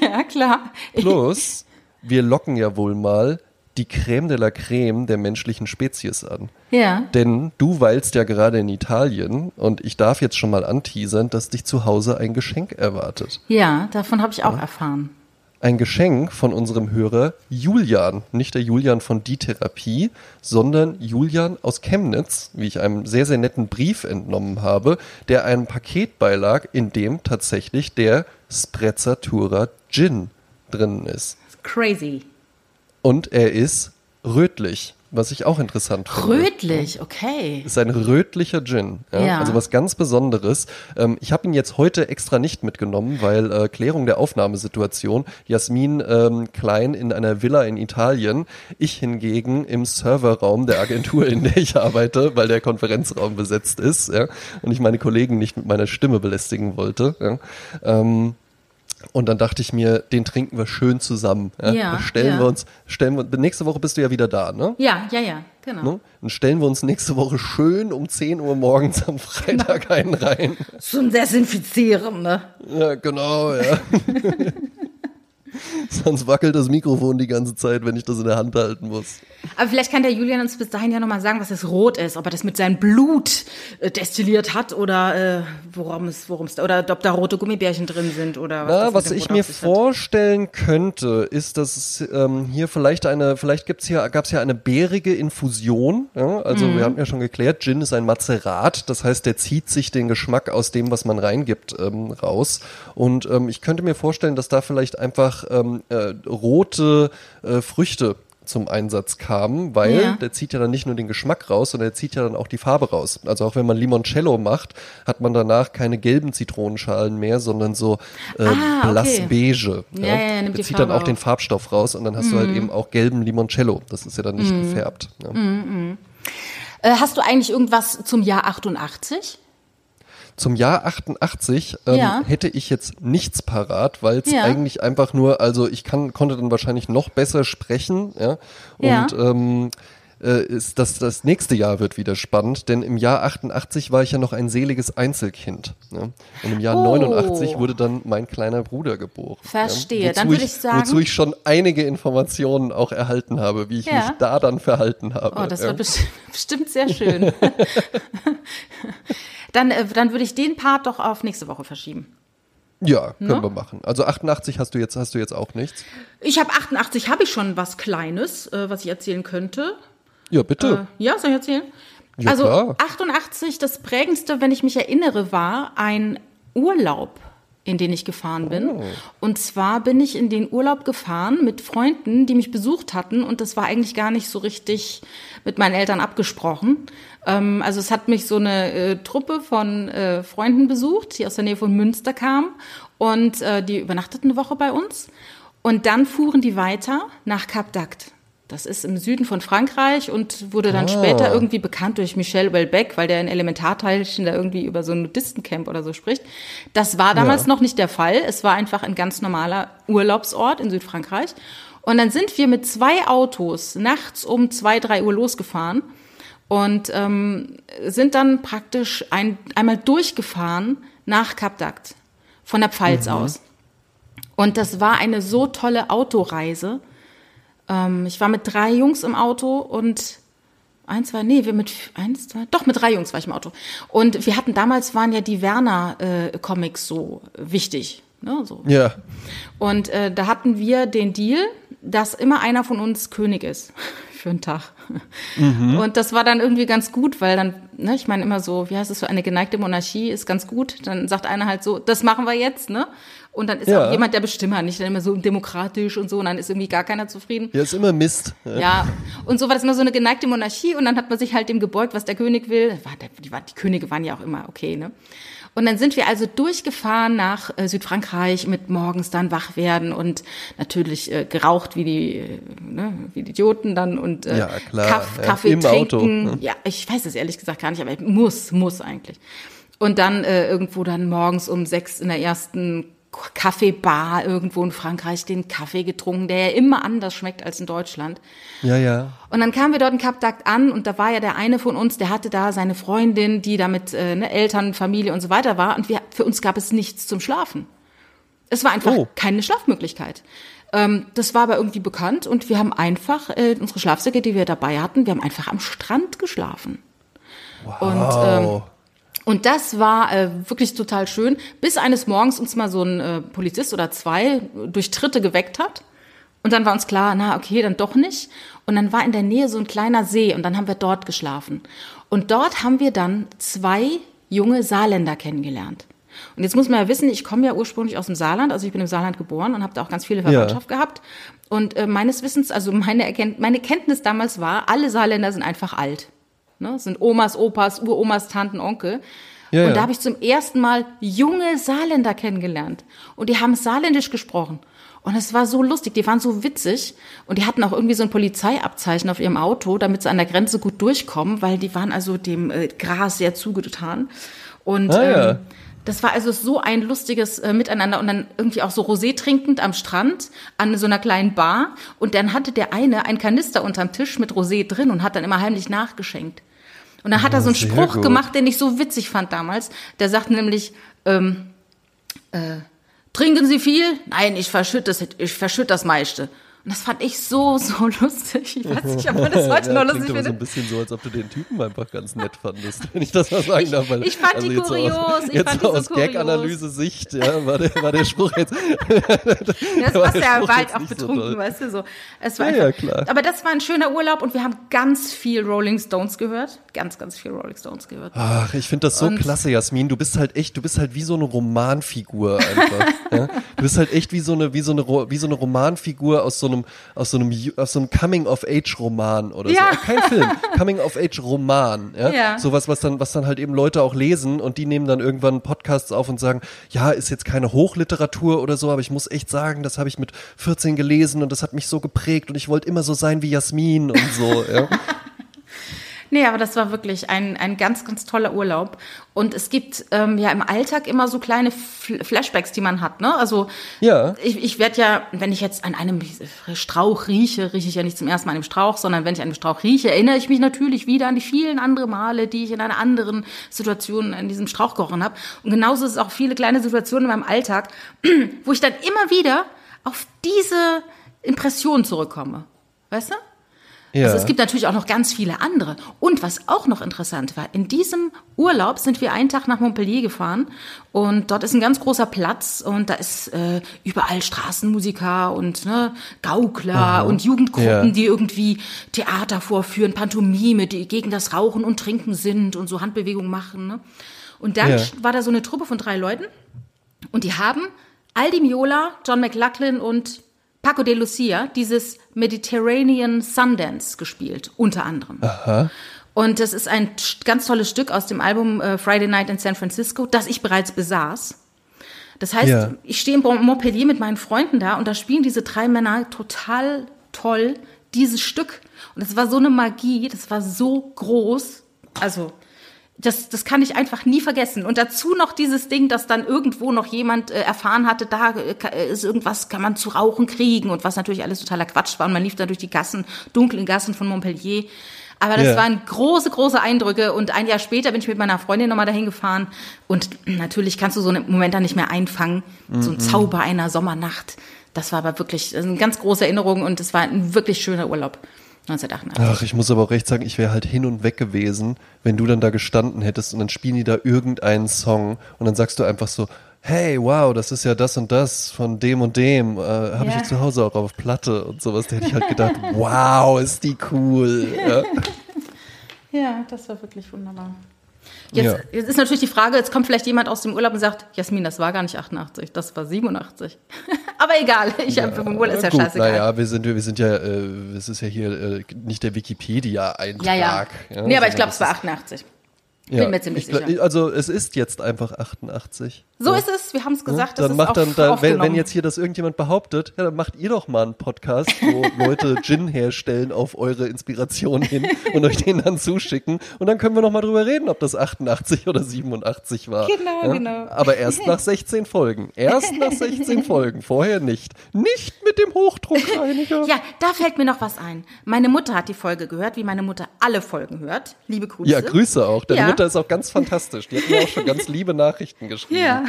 ja, klar. Plus, wir locken ja wohl mal die Creme de la Creme der menschlichen Spezies an. Ja. Denn du weilst ja gerade in Italien und ich darf jetzt schon mal anteasern, dass dich zu Hause ein Geschenk erwartet. Ja, davon habe ich auch ja. erfahren. Ein Geschenk von unserem Hörer Julian, nicht der Julian von Die Therapie, sondern Julian aus Chemnitz, wie ich einem sehr, sehr netten Brief entnommen habe, der einem Paket beilag, in dem tatsächlich der Sprezzatura Gin drin ist. Crazy. Und er ist rötlich, was ich auch interessant finde. Rötlich, okay. Ist ein rötlicher Gin. Ja? ja. Also was ganz Besonderes. Ähm, ich habe ihn jetzt heute extra nicht mitgenommen, weil äh, Klärung der Aufnahmesituation. Jasmin ähm, Klein in einer Villa in Italien. Ich hingegen im Serverraum der Agentur, in der ich arbeite, weil der Konferenzraum besetzt ist. Ja? Und ich meine Kollegen nicht mit meiner Stimme belästigen wollte. Ja? Ähm, und dann dachte ich mir, den trinken wir schön zusammen. Ja? ja stellen ja. wir uns, stellen wir, nächste Woche bist du ja wieder da, ne? Ja, ja, ja, genau. Ne? Dann stellen wir uns nächste Woche schön um 10 Uhr morgens am Freitag einen rein. Zum Desinfizieren, ne? Ja, genau, ja. Sonst wackelt das Mikrofon die ganze Zeit, wenn ich das in der Hand halten muss. Aber vielleicht kann der Julian uns bis dahin ja nochmal sagen, was das rot ist. Ob er das mit seinem Blut äh, destilliert hat oder äh, worum es, worum es, oder ob da rote Gummibärchen drin sind oder was. Na, was ich mir vorstellen könnte, ist, dass es ähm, hier vielleicht eine, vielleicht gibt's hier, gab's hier eine bärige Infusion. Ja? Also mhm. wir haben ja schon geklärt, Gin ist ein Mazerat. Das heißt, der zieht sich den Geschmack aus dem, was man reingibt, ähm, raus. Und ähm, ich könnte mir vorstellen, dass da vielleicht einfach ähm, äh, rote äh, Früchte zum Einsatz kam, weil Ja. der zieht ja dann nicht nur den Geschmack raus, sondern der zieht ja dann auch die Farbe raus. Also auch wenn man Limoncello macht, hat man danach keine gelben Zitronenschalen mehr, sondern so äh, Ah, okay. blass beige. Ja, ja, ja, nimmt der zieht dann auch den auf. Mhm. Farbstoff raus und dann hast du halt eben auch gelben Limoncello. Das ist ja dann nicht gefärbt. Ne? Äh, hast du eigentlich irgendwas zum Jahr 88? Zum Jahr 88 ähm, Ja. hätte ich jetzt nichts parat, weil es Ja. eigentlich einfach nur, also ich kann, konnte dann wahrscheinlich noch besser sprechen, ja. Und ähm, äh, ist das, das nächste Jahr wird wieder spannend, denn im Jahr 88 war ich ja noch ein seliges Einzelkind. Ja? Und im Jahr Oh. 89 wurde dann mein kleiner Bruder geboren. Verstehe. Ja? Dann würde ich sagen- Wozu ich schon einige Informationen auch erhalten habe, wie ich Ja. mich da dann verhalten habe. Oh, das ja? wird besti- bestimmt sehr schön. dann, äh, dann würde ich den Part doch auf nächste Woche verschieben. ja, können Ne? wir machen. Also 88 hast du jetzt, hast du jetzt auch nichts. Ich habe 88, habe ich schon was Kleines, äh, was ich erzählen könnte. Ja, bitte. Äh, ja, soll ich erzählen? Ja, also klar. 88, das prägendste, wenn ich mich erinnere, war ein Urlaub, in den ich gefahren bin. Oh. Und zwar bin ich in den Urlaub gefahren mit Freunden, die mich besucht hatten. Und das war eigentlich gar nicht so richtig mit meinen Eltern abgesprochen. Ähm, also es hat mich so eine äh, Truppe von äh, Freunden besucht, die aus der Nähe von Münster kamen. Und äh, die übernachteten eine Woche bei uns. Und dann fuhren die weiter nach Cap d'Agde. Das ist im Süden von Frankreich und wurde dann Ah. später irgendwie bekannt durch Michel Houellebecq, weil der in Elementarteilchen da irgendwie über so ein Nudistencamp oder so spricht. Das war damals Ja. noch nicht der Fall. Es war einfach ein ganz normaler Urlaubsort in Südfrankreich. Und dann sind wir mit zwei Autos nachts um zwei, drei Uhr losgefahren und ähm, sind dann praktisch ein, einmal durchgefahren nach Cap d'Agde von der Pfalz aus. Und das war eine so tolle Autoreise. Ähm, ich war mit drei Jungs im Auto und eins war, nee, wir mit eins, zwei, doch mit drei Jungs war ich im Auto. Und wir hatten damals waren ja die Werner-Comics so wichtig. Ne, so. Ja. Und äh, da hatten wir den Deal, dass immer einer von uns König ist für einen Tag. Und das war dann irgendwie ganz gut, weil dann, ne, ich meine immer so, wie heißt es so, eine geneigte Monarchie ist ganz gut. Dann sagt einer halt so, das machen wir jetzt, ne? Und dann ist Ja. auch jemand der Bestimmer, nicht dann immer so demokratisch und so, und dann ist irgendwie gar keiner zufrieden. Ja, ist immer Mist. Ja, und so war das immer so eine geneigte Monarchie und dann hat man sich halt dem gebeugt, was der König will. Die, Könige waren ja auch immer okay, ne? Und dann sind wir also durchgefahren nach äh, Südfrankreich mit morgens dann wach werden und natürlich äh, geraucht wie die, äh, ne, wie die Idioten dann und äh, Ja, klar, Kaff, ja, Kaffee im trinken. Auto, ne? Ja, ich weiß es ehrlich gesagt gar nicht, aber ich muss, muss eigentlich. Und dann äh, irgendwo dann morgens um sechs in der ersten Kaffeebar irgendwo in Frankreich den Kaffee getrunken, der ja immer anders schmeckt als in Deutschland. Ja, ja. Und dann kamen wir dort in Cap an und da war ja der eine von uns, der hatte da seine Freundin, die da mit äh, ne, Eltern, Familie und so weiter war und wir, für uns gab es nichts zum Schlafen. Es war einfach Oh. keine Schlafmöglichkeit. Ähm, das war aber irgendwie bekannt und wir haben einfach, äh, unsere Schlafsäcke, die wir dabei hatten, wir haben einfach am Strand geschlafen. Und, ähm, und das war äh, wirklich total schön, bis eines Morgens uns mal so ein äh, Polizist oder zwei durch Tritte geweckt hat. Und dann war uns klar, na okay, dann doch nicht. Und dann war in der Nähe so ein kleiner See und dann haben wir dort geschlafen. Und dort haben wir dann zwei junge Saarländer kennengelernt. Und jetzt muss man ja wissen, ich komme ja ursprünglich aus dem Saarland, also ich bin im Saarland geboren und habe da auch ganz viele Verwandtschaft gehabt. Und äh, meines Wissens, also meine, Erkennt meine Kenntnis damals war, alle Saarländer sind einfach alt. Ne? Das sind Omas, Opas, Uromas, Tanten, Onkel. Ja, und ja. da habe ich zum ersten Mal junge Saarländer kennengelernt. Und die haben Saarländisch gesprochen. Und es war so lustig, die waren so witzig. Und die hatten auch irgendwie so ein Polizeiabzeichen auf ihrem Auto, damit sie an der Grenze gut durchkommen, weil die waren also dem äh, Gras sehr zugetan. Und Ah, ja. Das war also so ein lustiges äh, Miteinander und dann irgendwie auch so Rosé trinkend am Strand an so einer kleinen Bar. Und dann hatte der eine einen Kanister unterm Tisch mit Rosé drin und hat dann immer heimlich nachgeschenkt. Und dann hat er so einen Spruch gemacht, den ich so witzig fand damals. Der sagt nämlich, ähm, äh, trinken Sie viel? Nein, ich verschütte das, ich verschütte das meiste. Und das fand ich so, so lustig. Ich weiß nicht, ob man das heute ja, noch lustig aber so ein findet. bisschen so, als ob du den Typen einfach ganz nett fandest, wenn ich das mal sagen darf. Weil, ich fand die jetzt so kurios, Aus, ich jetzt fand so die so aus. Gag-Analyse-Sicht, ja, war der, war der Spruch jetzt. Das war ja bald auch so betrunken, doll. weißt du so. Es war Ja, ja, einfach, klar. Aber das war ein schöner Urlaub und wir haben ganz viel Rolling Stones gehört. Ganz, ganz viel Rolling Stones gehört. Ach, ich finde das so Und- klasse, Jasmin. Du bist halt echt, du bist halt wie so eine Romanfigur einfach. ja? Du bist halt echt wie so eine, wie so eine, wie so eine Romanfigur aus so einem, aus so einem, aus so einem Coming-of-Age-Roman oder Ja. so. Kein Film, Coming-of-Age-Roman. Ja? Ja. Sowas, was dann, was dann halt eben Leute auch lesen und die nehmen dann irgendwann Podcasts auf und sagen, ja, ist jetzt keine Hochliteratur oder so, aber ich muss echt sagen, das habe ich mit 14 gelesen und das hat mich so geprägt und ich wollte immer so sein wie Jasmin und so. Ja? Nee, aber das war wirklich ein, ein ganz, ganz toller Urlaub. Und es gibt ähm, ja im Alltag immer so kleine Fl Flashbacks, die man hat. Ne? Also Ja. ich, ich werde ja, wenn ich jetzt an einem Strauch rieche, rieche ich ja nicht zum ersten Mal an einem Strauch, sondern wenn ich an einem Strauch rieche, erinnere ich mich natürlich wieder an die vielen andere Male, die ich in einer anderen Situation in diesem Strauch gerochen habe. Und genauso ist es auch viele kleine Situationen in meinem Alltag, wo ich dann immer wieder auf diese Impression zurückkomme. Weißt du? Ja. Also es gibt natürlich auch noch ganz viele andere. Und was auch noch interessant war, in diesem Urlaub sind wir einen Tag nach Montpellier gefahren und dort ist ein ganz großer Platz und da ist äh, überall Straßenmusiker und ne, Gaukler und Jugendgruppen, Ja. die irgendwie Theater vorführen, Pantomime, die gegen das Rauchen und Trinken sind und so Handbewegungen machen. Ne? Und dann Ja. war da so eine Truppe von drei Leuten und die haben Aldi Miola, John McLaughlin und Paco de Lucia dieses Mediterranean Sundance gespielt, unter anderem. Und das ist ein ganz tolles Stück aus dem Album äh, Friday Night in San Francisco, das ich bereits besaß. Das heißt, Ja. ich stehe in Montpellier mit meinen Freunden da und da spielen diese drei Männer total toll dieses Stück. Und das war so eine Magie, das war so groß. Also, das, das kann ich einfach nie vergessen. Und dazu noch dieses Ding, dass dann irgendwo noch jemand äh, erfahren hatte, da äh, äh, ist irgendwas, kann man zu rauchen kriegen und was natürlich alles totaler Quatsch war. Und man lief da durch die Gassen, dunklen Gassen von Montpellier. Aber das Ja. waren große, große Eindrücke. Und ein Jahr später bin ich mit meiner Freundin nochmal dahin gefahren. Und natürlich kannst du so einen Moment dann nicht mehr einfangen. So ein Zauber einer Sommernacht. Das war aber wirklich ist eine ganz große Erinnerung und es war ein wirklich schöner Urlaub. 1988. Ach, ich muss aber auch recht sagen, ich wäre halt hin und weg gewesen, wenn du dann da gestanden hättest und dann spielen die da irgendeinen Song und dann sagst du einfach so, hey, wow, das ist ja das und das von dem und dem, äh, habe ich Ja. zu Hause auch auf Platte und sowas. Da hätte ich halt gedacht, wow, ist die cool. Ja. Ja, das war wirklich wunderbar. Jetzt, Ja. jetzt ist natürlich die Frage, jetzt kommt vielleicht jemand aus dem Urlaub und sagt, Jasmin, das war gar nicht 88, das war 87. Aber egal, ich habe im Urlaub ist ja Gut, scheißegal. naja, wir sind, wir sind ja, äh, es ist ja hier äh, nicht der Wikipedia-Eintrag. ja, ja. nee, aber ich glaube, es war das 88. bin mir ziemlich glaub- sicher. Also es ist jetzt einfach 88. So Ja. ist es, wir haben es Ja, gesagt, das dann macht dann, da, wenn, wenn jetzt hier das irgendjemand behauptet, ja, dann macht ihr doch mal einen Podcast, wo Leute Gin herstellen auf eure Inspiration hin und euch den dann zuschicken und dann können wir noch mal drüber reden, ob das 88 oder 87 war. Genau, ja? genau. Aber erst nach 16 Folgen. Erst nach 16 Folgen, vorher nicht. Nicht mit dem Hochdruckreiniger. Ja, da fällt mir noch was ein. Meine Mutter hat die Folge gehört, wie meine Mutter alle Folgen hört. Liebe Grüße. Ja, Grüße auch. Deine Ja. Mutter ist auch ganz fantastisch. Die hat mir auch schon ganz liebe Nachrichten geschrieben. Ja.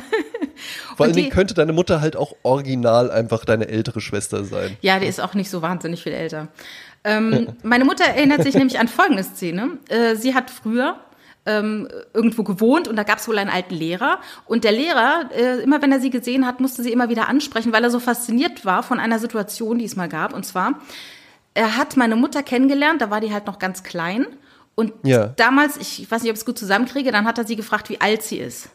Vor allen Dingen könnte deine Mutter halt auch original einfach deine ältere Schwester sein. Ja, die ist auch nicht so wahnsinnig viel älter. Ähm, meine Mutter erinnert sich nämlich an folgende Szene. Äh, sie hat früher ähm, irgendwo gewohnt und da gab es wohl einen alten Lehrer. Und der Lehrer, äh, immer wenn er sie gesehen hat, musste sie immer wieder ansprechen, weil er so fasziniert war von einer Situation, die es mal gab. Und zwar, er hat meine Mutter kennengelernt, da war die halt noch ganz klein. Und Ja. damals, ich weiß nicht, ob ich es gut zusammenkriege, dann hat er sie gefragt, wie alt sie ist.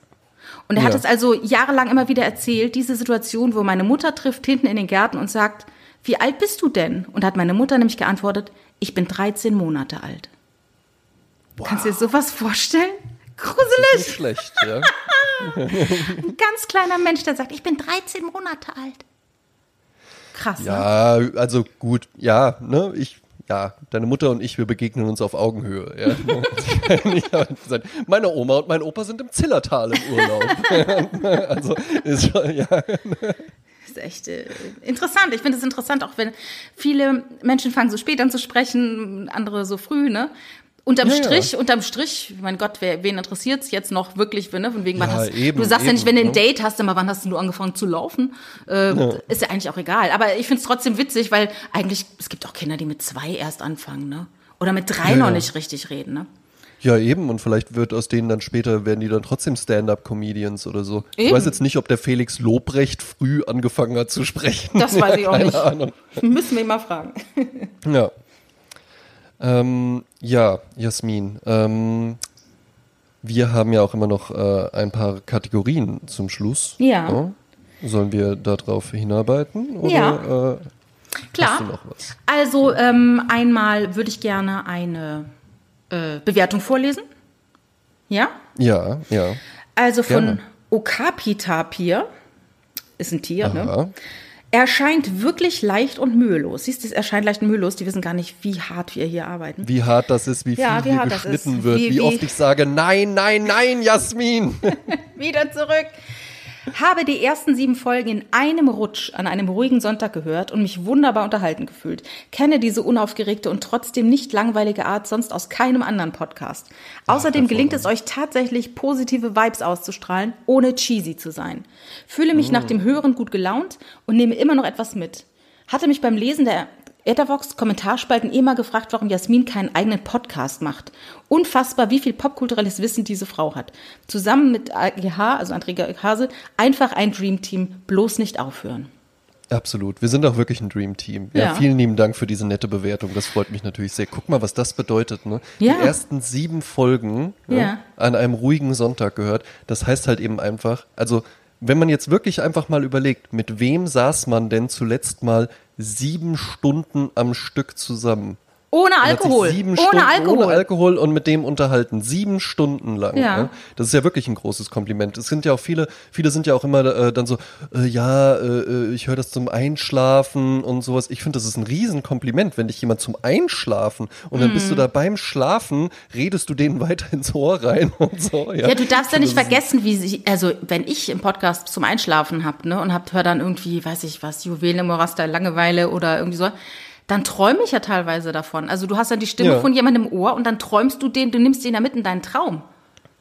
Und er hat Ja. es also jahrelang immer wieder erzählt, diese Situation, wo meine Mutter trifft hinten in den Garten und sagt, wie alt bist du denn? Und hat meine Mutter nämlich geantwortet, ich bin 13 Monate alt. Kannst du dir sowas vorstellen? Nicht Gruselig. schlecht, ja. Ein ganz kleiner Mensch, der sagt, ich bin 13 Monate alt. Krass, ne? Ja, also gut, ja, ne, ich, ja, deine Mutter und ich, wir begegnen uns auf Augenhöhe. Ja. Meine Oma und mein Opa sind im Zillertal im Urlaub. also ist schon, ja. ist echt äh, interessant. Ich finde es interessant, auch wenn viele Menschen fangen so spät an zu sprechen, andere so früh, ne? Unterm Ja, ja. Strich, unterm Strich, mein Gott, wer, wen interessiert's jetzt noch wirklich, ne? Von wegen, wann Ja, hast, eben, du sagst ja nicht, eben, wenn du ein ne? Date hast, immer, wann hast du angefangen zu laufen? Äh, Ist ja eigentlich auch egal. Aber ich finde es trotzdem witzig, weil eigentlich, es gibt auch Kinder, die mit zwei erst anfangen, ne? Oder mit drei Ja, noch ja. nicht richtig reden, ne? Ja, eben. Und vielleicht wird aus denen dann später, werden die dann trotzdem Stand-Up-Comedians oder so. Ich Eben. weiß jetzt nicht, ob der Felix Lobrecht früh angefangen hat zu sprechen. Das weiß ich auch nicht. Ahnung. Müssen wir ihn mal fragen. Ja. Ähm, ja, Jasmin. Ähm, wir haben ja auch immer noch äh, ein paar Kategorien zum Schluss. Ja. Sollen wir darauf hinarbeiten? Oder, Ja. Äh, Klar. Hast du noch was? Also ähm, einmal würde ich gerne eine äh, Bewertung vorlesen. Ja? Ja, ja. Also von Gerne. Okapitapir, ist ein Tier, ne? Aha. Er scheint wirklich leicht und mühelos. Siehst du, er scheint leicht und mühelos. Die wissen gar nicht, wie hart wir hier arbeiten. Wie hart das ist, wie viel Ja, wie hier geschnitten wird, Wie- wie, wie- oft ich sage, nein, nein, nein, Jasmin. Wieder zurück. Habe die ersten sieben Folgen in einem Rutsch an einem ruhigen Sonntag gehört und mich wunderbar unterhalten gefühlt. Kenne diese unaufgeregte und trotzdem nicht langweilige Art sonst aus keinem anderen Podcast. Außerdem gelingt es euch tatsächlich, positive Vibes auszustrahlen, ohne cheesy zu sein. Fühle mich nach dem Hören gut gelaunt und nehme immer noch etwas mit. Hatte mich beim Lesen der Ethervox-Kommentarspalten eh mal gefragt, warum Jasmin keinen eigenen Podcast macht. Unfassbar, wie viel popkulturelles Wissen diese Frau hat. Zusammen mit AGH, also Andrea Hase, einfach ein Dreamteam, bloß nicht aufhören. Absolut. Wir sind auch wirklich ein Dream Team. Ja, Ja. vielen lieben Dank für diese nette Bewertung. Das freut mich natürlich sehr. Guck mal, was das bedeutet. Ne? Ja. Die ersten sieben Folgen ne, Ja. an einem ruhigen Sonntag gehört. Das heißt halt eben einfach, also wenn man jetzt wirklich einfach mal überlegt, mit wem saß man denn zuletzt mal sieben Stunden am Stück zusammen? Ohne sich Alkohol. Ohne Stunden, Alkohol. Ohne Alkohol und mit dem unterhalten. Sieben Stunden lang. Ja. Ne? Das ist ja wirklich ein großes Kompliment. Es sind ja auch viele, viele sind ja auch immer äh, dann so, äh, ja, äh, äh, ich höre das zum Einschlafen und sowas. Ich finde, das ist ein Riesenkompliment, wenn dich jemand zum Einschlafen und dann Mhm. bist du da beim Schlafen, redest du denen weiter ins Ohr rein und so. Ja, Ja, du darfst ja Ich nicht vergessen, wie sie, also wenn ich im Podcast zum Einschlafen hab, ne, und hab, hör dann irgendwie, weiß ich was, Juwelen im Moraster, Langeweile oder irgendwie so, dann träume ich ja teilweise davon. Also du hast dann die Stimme Ja. von jemandem im Ohr und dann träumst du den, du nimmst den da mit in deinen Traum.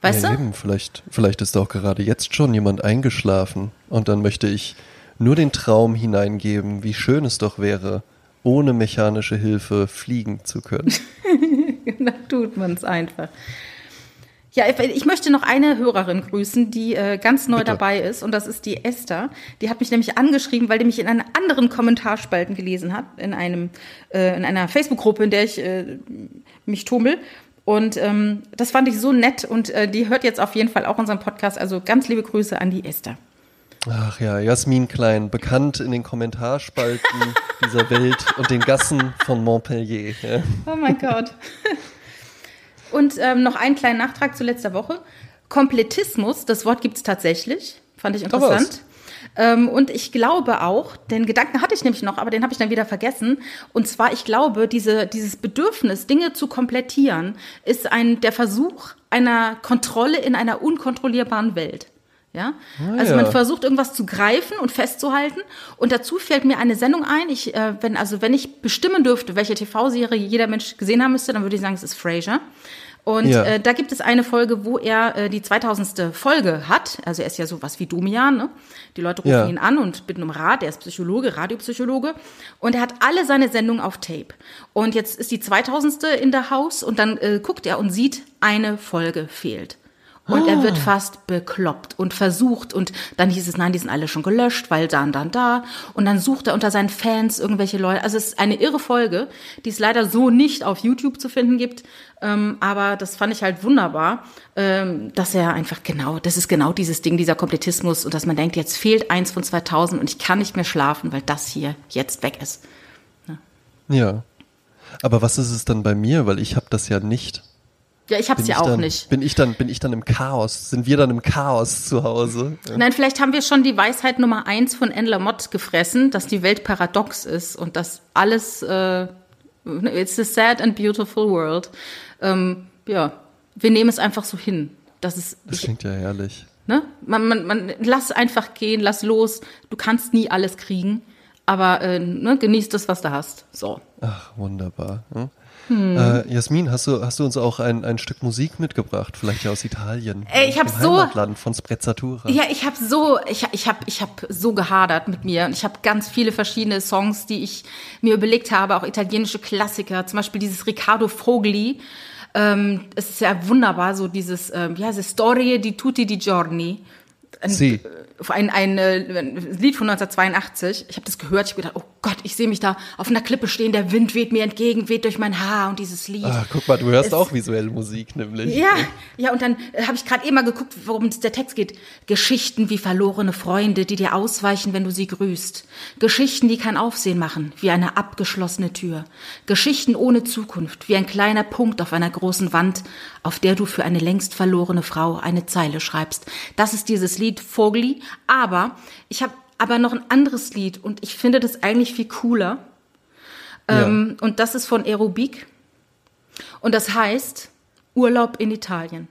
Weißt ja, du? eben, vielleicht, vielleicht ist auch gerade jetzt schon jemand eingeschlafen und dann möchte ich nur den Traum hineingeben, wie schön es doch wäre, ohne mechanische Hilfe fliegen zu können. Da tut man es einfach. Ja, ich- möchte noch eine Hörerin grüßen, die äh, ganz neu Bitte. dabei ist und das ist die Esther. Die hat mich nämlich angeschrieben, weil die mich in einer anderen Kommentarspalten gelesen hat, in einem äh, in einer Facebook-Gruppe, in der ich äh, mich tummel. Und ähm, das fand ich so nett und äh, die hört jetzt auf jeden Fall auch unseren Podcast. Also ganz liebe Grüße an die Esther. Ach ja, Jasmin Klein, bekannt in den Kommentarspalten dieser Welt und den Gassen von Montpellier. Ja. Oh mein Gott. Und ähm, noch einen kleinen Nachtrag zu letzter Woche. Komplettismus, das Wort gibt es tatsächlich. Fand ich interessant. Ähm, und ich glaube auch, den Gedanken hatte ich nämlich noch, aber den habe ich dann wieder vergessen. Und zwar, ich glaube, diese, dieses Bedürfnis, Dinge zu komplettieren, ist ein, der Versuch einer Kontrolle in einer unkontrollierbaren Welt. Ja, also ja. man versucht irgendwas zu greifen und festzuhalten. Und dazu fällt mir eine Sendung ein. Ich, äh, wenn also wenn ich bestimmen dürfte, welche TV-Serie jeder Mensch gesehen haben müsste, dann würde ich sagen, es ist Frasier. Und Ja. äh, da gibt es eine Folge, wo er äh, die 2000. Folge hat. Also er ist ja sowas wie Domian. Ne? Die Leute rufen Ja. ihn an und bitten um Rat. Er ist Psychologe, Radiopsychologe. Und er hat alle seine Sendungen auf Tape. Und jetzt ist die 2000. in der Haus und dann äh, guckt er und sieht, eine Folge fehlt. Und er wird fast bekloppt und versucht und dann hieß es, nein, die sind alle schon gelöscht, weil dann, dann, da. Und dann sucht er unter seinen Fans irgendwelche Leute. Also es ist eine irre Folge, die es leider so nicht auf YouTube zu finden gibt. Ähm, aber das fand ich halt wunderbar, ähm, dass er einfach genau, das ist genau dieses Ding, dieser Komplettismus und dass man denkt, jetzt fehlt eins von 2000 und ich kann nicht mehr schlafen, weil das hier jetzt weg ist. ja. Aber was ist es dann bei mir? Weil ich habe das ja nicht. Ja, ich hab's Bin ja auch dann, nicht. Bin ich dann, bin ich dann im Chaos? Sind wir dann im Chaos zu Hause? Ja. Nein, vielleicht haben wir schon die Weisheit Nummer eins von Anne Lamott gefressen, dass die Welt paradox ist und dass alles, äh, it's a sad and beautiful world. Ähm, ja, wir nehmen es einfach so hin. Das ist, Das klingt ja herrlich. ne? Man, man, man, lass einfach gehen, lass los. Du kannst nie alles kriegen, aber äh, ne, genieß das, was du hast. So. Ach, wunderbar. Hm? Äh, Jasmin, hast du, hast du uns auch ein, ein Stück Musik mitgebracht? Vielleicht ja aus Italien. Ey, ich hab Dem so- Heimatland von Sprezzatura. Ja, ich habe so, ich, ich habe ich hab so gehadert mit mir und ich habe ganz viele verschiedene Songs, die ich mir überlegt habe, auch italienische Klassiker, zum Beispiel dieses Riccardo Fogli. Ähm, es ist ja wunderbar, so dieses, ähm, ja, diese Storie di tutti di giorni. Ein, Sie. ein, ein, äh, ein Lied von 1982. Ich habe das gehört, ich habe gedacht, oh Gott, ich sehe mich da auf einer Klippe stehen, der Wind weht mir entgegen, weht durch mein Haar und dieses Lied. Ah, guck mal, du hörst es, auch visuelle Musik, nämlich. Ja, ja, und dann äh, habe ich gerade eben mal geguckt, worum es der Text geht. Geschichten wie verlorene Freunde, die dir ausweichen, wenn du sie grüßt. Geschichten, die kein Aufsehen machen, wie eine abgeschlossene Tür. Geschichten ohne Zukunft, wie ein kleiner Punkt auf einer großen Wand, auf der du für eine längst verlorene Frau eine Zeile schreibst. Das ist dieses Lied Vogli, aber ich habe aber noch ein anderes Lied und ich finde das eigentlich viel cooler. Ja. Ähm, und das ist von Aerobik und das heißt Urlaub in Italien.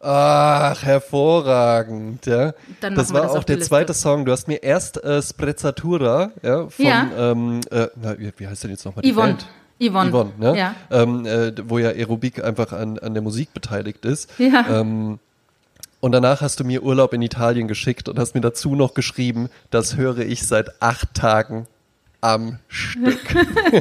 Ach, hervorragend, ja. Das war das auch der zweite Song. Du hast mir erst äh, Sprezzatura, ja, von, ja. Ähm, äh, na, wie heißt denn jetzt nochmal die Yvonne. Band? Yvonne. Yvonne, ne? ja. Ähm, äh, wo ja Aerobik einfach an, an der Musik beteiligt ist. Ja. Ähm, und danach hast du mir Urlaub in Italien geschickt und hast mir dazu noch geschrieben, das höre ich seit acht Tagen am Stück.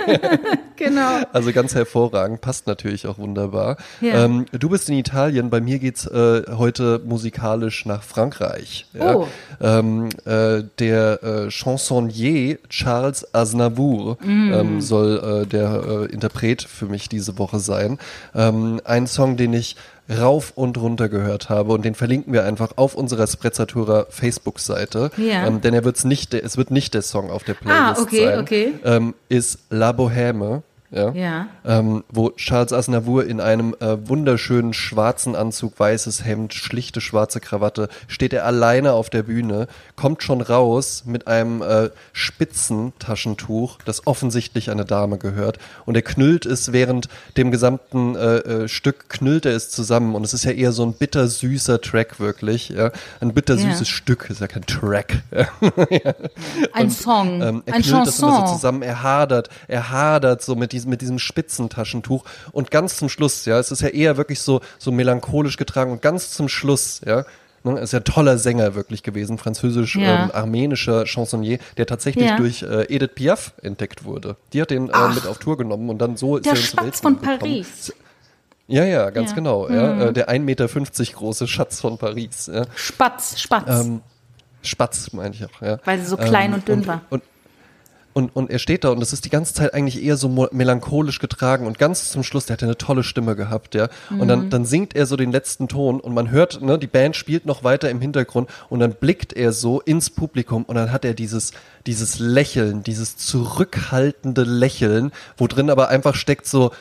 genau. Also ganz hervorragend, passt natürlich auch wunderbar. Ja. Ähm, du bist in Italien, bei mir geht's äh, heute musikalisch nach Frankreich. Ja? Oh. Ähm, äh, der äh, Chansonnier Charles Aznavour mm. ähm, soll äh, der äh, Interpret für mich diese Woche sein. Ähm, ein Song, den ich rauf und runter gehört habe und den verlinken wir einfach auf unserer Sprezzatura Facebook-Seite. Ja. Ähm, denn er wird's nicht, es wird nicht der Song auf der Playlist ah, okay, sein. Okay. Ähm, ist La Bohème ja, ja. Ähm, wo Charles Aznavour in einem äh, wunderschönen schwarzen Anzug, weißes Hemd, schlichte schwarze Krawatte, steht er alleine auf der Bühne, kommt schon raus mit einem äh, Spitzentaschentuch, das offensichtlich eine Dame gehört und er knüllt es während dem gesamten äh, äh, Stück knüllt er es zusammen und es ist ja eher so ein bittersüßer Track wirklich, ja, ein bittersüßes ja. Stück, ist ja kein Track. ja. Ein und, Song, ähm, er ein knüllt Chanson. das immer so zusammen, er hadert, er hadert so mit diesem diesem, mit diesem Spitzentaschentuch. Und ganz zum Schluss, ja, es ist ja eher wirklich so, so melancholisch getragen. Und ganz zum Schluss, ja, ne, ist ja ein toller Sänger wirklich gewesen, französisch-armenischer ja. ähm, Chansonnier, der tatsächlich ja. durch äh, Edith Piaf entdeckt wurde. Die hat den äh, mit auf Tour genommen und dann so ist der er ins Spatz von Paris. Ja, ja, ganz ja. genau. Mhm. Ja, äh, der 1,50 Meter große Schatz von Paris. Ja. Spatz, Spatz. Ähm, Spatz meine ich auch, ja. Weil sie so klein ähm, und dünn und, war. Und, und, und er steht da und es ist die ganze Zeit eigentlich eher so melancholisch getragen und ganz zum Schluss, der hat ja eine tolle Stimme gehabt, ja. Mhm. Und dann, mhm. dann singt er so den letzten Ton und man hört, ne, die Band spielt noch weiter im Hintergrund und dann blickt er so ins Publikum und dann hat er dieses, dieses Lächeln, dieses zurückhaltende Lächeln, wo drin aber einfach steckt so,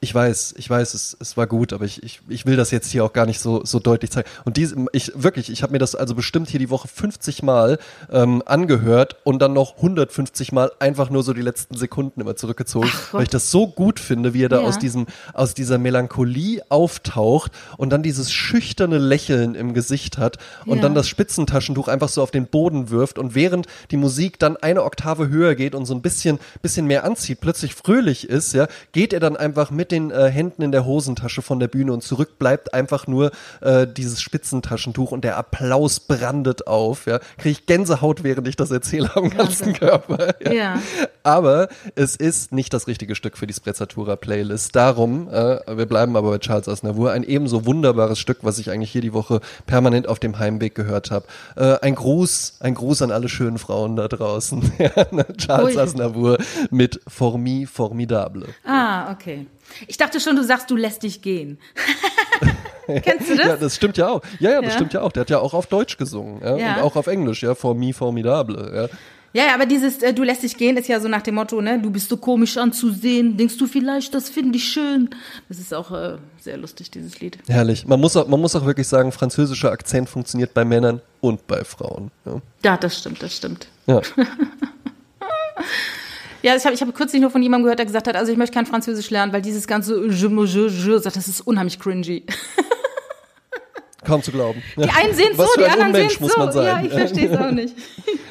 ich weiß, ich weiß, es, es war gut, aber ich, ich, ich will das jetzt hier auch gar nicht so, so deutlich zeigen. Und diese, ich wirklich, ich habe mir das also bestimmt hier die Woche 50 Mal ähm, angehört und dann noch 150 Mal einfach nur so die letzten Sekunden immer zurückgezogen, Ach, weil ich das so gut finde, wie er da ja. aus diesem, aus dieser Melancholie auftaucht und dann dieses schüchterne Lächeln im Gesicht hat und ja. dann das Spitzentaschentuch einfach so auf den Boden wirft und während die Musik dann eine Oktave höher geht und so ein bisschen, bisschen mehr anzieht, plötzlich fröhlich ist, ja, geht er dann einfach mit mit den äh, Händen in der Hosentasche von der Bühne und zurück bleibt einfach nur äh, dieses Spitzentaschentuch und der Applaus brandet auf. Ja, kriege ich Gänsehaut, während ich das erzähle am ganzen Körper. Ja. ja. Aber es ist nicht das richtige Stück für die Sprezzatura Playlist. Darum, äh, wir bleiben aber bei Charles Aznavour, ein ebenso wunderbares Stück, was ich eigentlich hier die Woche permanent auf dem Heimweg gehört habe. Äh, ein Gruß, ein Gruß an alle schönen Frauen da draußen. Ne, Charles Ui. Aznavour mit Formi Formidable. Ah, okay. Ich dachte schon, du sagst, du lässt dich gehen. Kennst du das? Ja, das stimmt ja auch. Ja, ja, das ja. stimmt ja auch. Der hat ja auch auf Deutsch gesungen ja? ja. und auch auf Englisch, ja, For Me Formidable. Ja. Ja, aber dieses äh, Du lässt dich gehen ist ja so nach dem Motto, ne, du bist so komisch anzusehen, denkst du vielleicht, das finde ich schön. Das ist auch äh, sehr lustig, dieses Lied. Herrlich. Man muss, auch, man muss auch wirklich sagen, französischer Akzent funktioniert bei Männern und bei Frauen. Ja, ja das stimmt, das stimmt. Ja. Ja, ich habe ich hab kürzlich nur von jemandem gehört, der gesagt hat, also ich möchte kein Französisch lernen, weil dieses ganze je, je, je, sagt, das ist unheimlich cringy. Kaum zu glauben. Die einen sehen so, die anderen sehen so. Man sein. Ja, ich verstehe es auch nicht.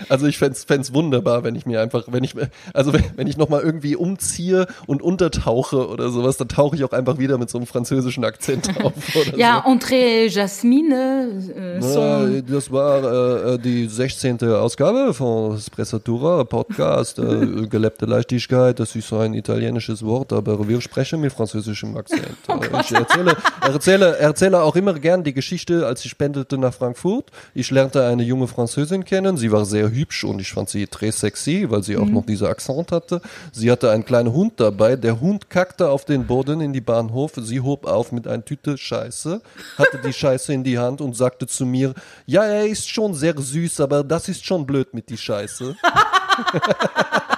Also ich fände es wunderbar, wenn ich mir einfach, wenn ich, also wenn, wenn ich nochmal irgendwie umziehe und untertauche oder sowas, dann tauche ich auch einfach wieder mit so einem französischen Akzent auf. ja, so. Entrée Jasmine. Äh, Na, das war äh, äh die 16. Ausgabe von Spressatura Podcast. Äh, gelebte Leichtigkeit, das ist so ein italienisches Wort, aber wir sprechen mit französischem Akzent. Oh ich erzähle, erzähle, erzähle auch immer gern die Geschichte Geschichte, als ich pendelte nach Frankfurt. Ich lernte eine junge Französin kennen. Sie war sehr hübsch und ich fand sie très sexy, weil sie auch noch diese Akzent hatte. Sie hatte einen kleinen Hund dabei. Der Hund kackte auf den Boden in die Bahnhof. Sie hob auf mit einer Tüte Scheiße, hatte die Scheiße in die Hand und sagte zu mir, ja, er ist schon sehr süß, aber das ist schon blöd mit die Scheiße.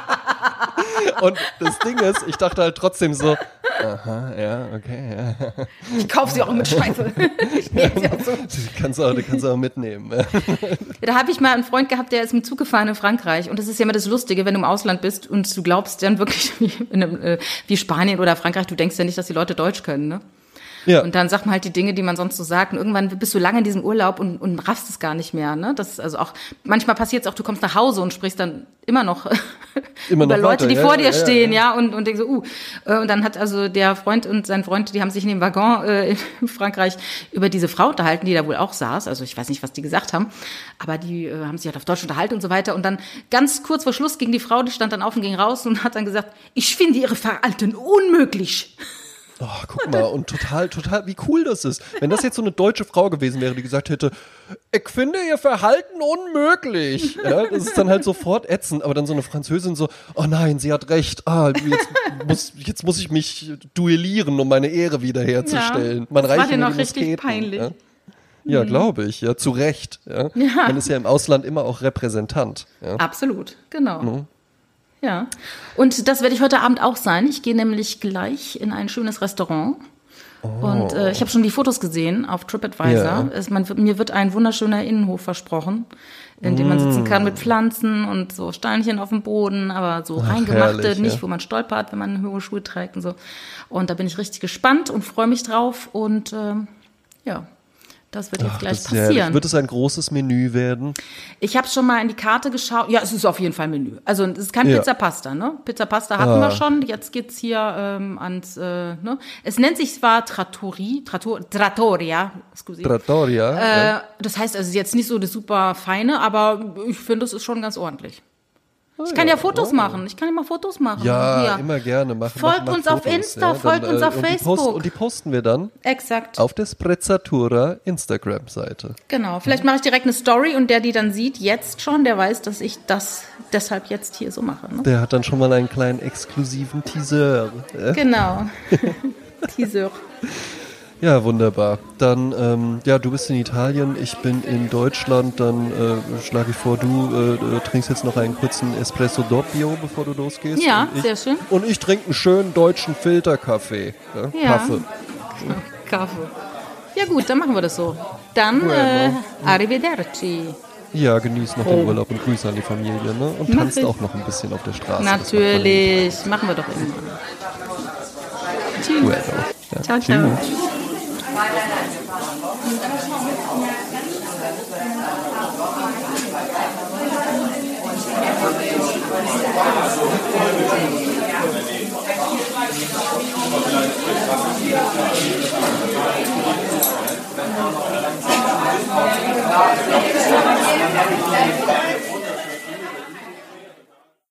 Und das Ding ist, ich dachte halt trotzdem so, aha, ja, okay, ja. Ich kaufe sie auch mit Scheiße. Ich nehme sie auch so. Die kannst du auch, kannst du auch mitnehmen. Da habe ich mal einen Freund gehabt, der ist mit Zug gefahren in Frankreich. Und das ist ja immer das Lustige, wenn du im Ausland bist und du glaubst dann wirklich wie, in einem, äh, wie Spanien oder Frankreich, du denkst ja nicht, dass die Leute Deutsch können, ne? Ja. Und dann sagt man halt die Dinge, die man sonst so sagt. Und irgendwann bist du lange in diesem Urlaub und, und raffst es gar nicht mehr. Ne? Das ist also auch, manchmal passiert es auch, du kommst nach Hause und sprichst dann immer noch Immer über noch Leute, weiter. die Ja, vor dir stehen, ja, und, und denkst so, uh. Äh, Und dann hat also der Freund und sein Freund, die haben sich in dem Waggon äh, in Frankreich über diese Frau unterhalten, die da wohl auch saß. Also ich weiß nicht, was die gesagt haben, aber die äh, haben sich halt auf Deutsch unterhalten und so weiter. Und dann ganz kurz vor Schluss ging die Frau, die stand dann auf und ging raus und hat dann gesagt, ich finde ihre Verhalten unmöglich. Oh, guck mal, und total, total, wie cool das ist. Wenn das jetzt so eine deutsche Frau gewesen wäre, die gesagt hätte, ich finde ihr Verhalten unmöglich. Ja, das ist dann halt sofort ätzend, aber dann so eine Französin so, oh nein, sie hat recht, ah, jetzt muss, jetzt muss ich mich duellieren, um meine Ehre wiederherzustellen. Ja, Man das war reicht dir mir noch richtig Musketen, peinlich. Ja, ja glaube ich, ja, zu Recht. Ja. Man ist ja im Ausland immer auch Repräsentant. Ja. Absolut, genau. Ja. Und das werde ich heute Abend auch sein. Ich gehe nämlich gleich in ein schönes Restaurant. Und äh, ich habe schon die Fotos gesehen auf TripAdvisor. Ja. Es, man, mir wird ein wunderschöner Innenhof versprochen, in dem man sitzen kann mit Pflanzen und so Steinchen auf dem Boden, aber so reingemachte, herrlich, nicht ja. wo man stolpert, wenn man hohe Schuhe trägt und so. Und da bin ich richtig gespannt und freue mich drauf. Und ähm, ja, das wird jetzt Ach, gleich ist herrlich. passieren. Wird es ein großes Menü werden? Ich habe schon mal in die Karte geschaut. Ja, es ist auf jeden Fall Menü. Also es ist kein Ja. Pizza Pasta, ne? Pizza Pasta hatten Ah. wir schon. Jetzt geht's hier ähm, ans. Äh, ne? Es nennt sich zwar Trattori, Trattor, Trattoria, scusi. Trattoria? ja. äh, das heißt also jetzt nicht so das super feine, aber ich finde, es ist schon ganz ordentlich. Ich kann ja, Fotos machen. Ich kann ja mal Fotos machen. Oh. Ja, Hier. immer gerne. Mach, Folgt mach, mach uns auf Fotos, Insta, ja. folgt uns auf und die Facebook. Post, und die posten wir dann Exakt. auf der Sprezzatura Instagram-Seite. Genau. Vielleicht mache ich direkt eine Story und der, die dann sieht, jetzt schon, der weiß, dass ich das deshalb jetzt hier so mache. Ne? Der hat dann schon mal einen kleinen exklusiven Teaser. äh? Genau. Teaser. Ja, wunderbar. Dann, ähm, ja, du bist in Italien, ich bin in Deutschland. Dann äh, schlage ich vor, du äh, äh, trinkst jetzt noch einen kurzen Espresso Doppio, bevor du losgehst. Ja, ich, sehr schön. Und ich trinke einen schönen deutschen Filterkaffee. Ja, Ja. Kaffee. Kaffee. Ja gut, dann machen wir das so. Dann Bueno. äh, arrivederci. Ja, genieß noch den Oh. Urlaub und Grüße an die Familie. Ne? Und Mach tanzt ich. auch noch ein bisschen auf der Straße. Natürlich. Machen wir doch immer. Tschüss. Bueno. Ja. Ciao, ciao. Tschüss. Thank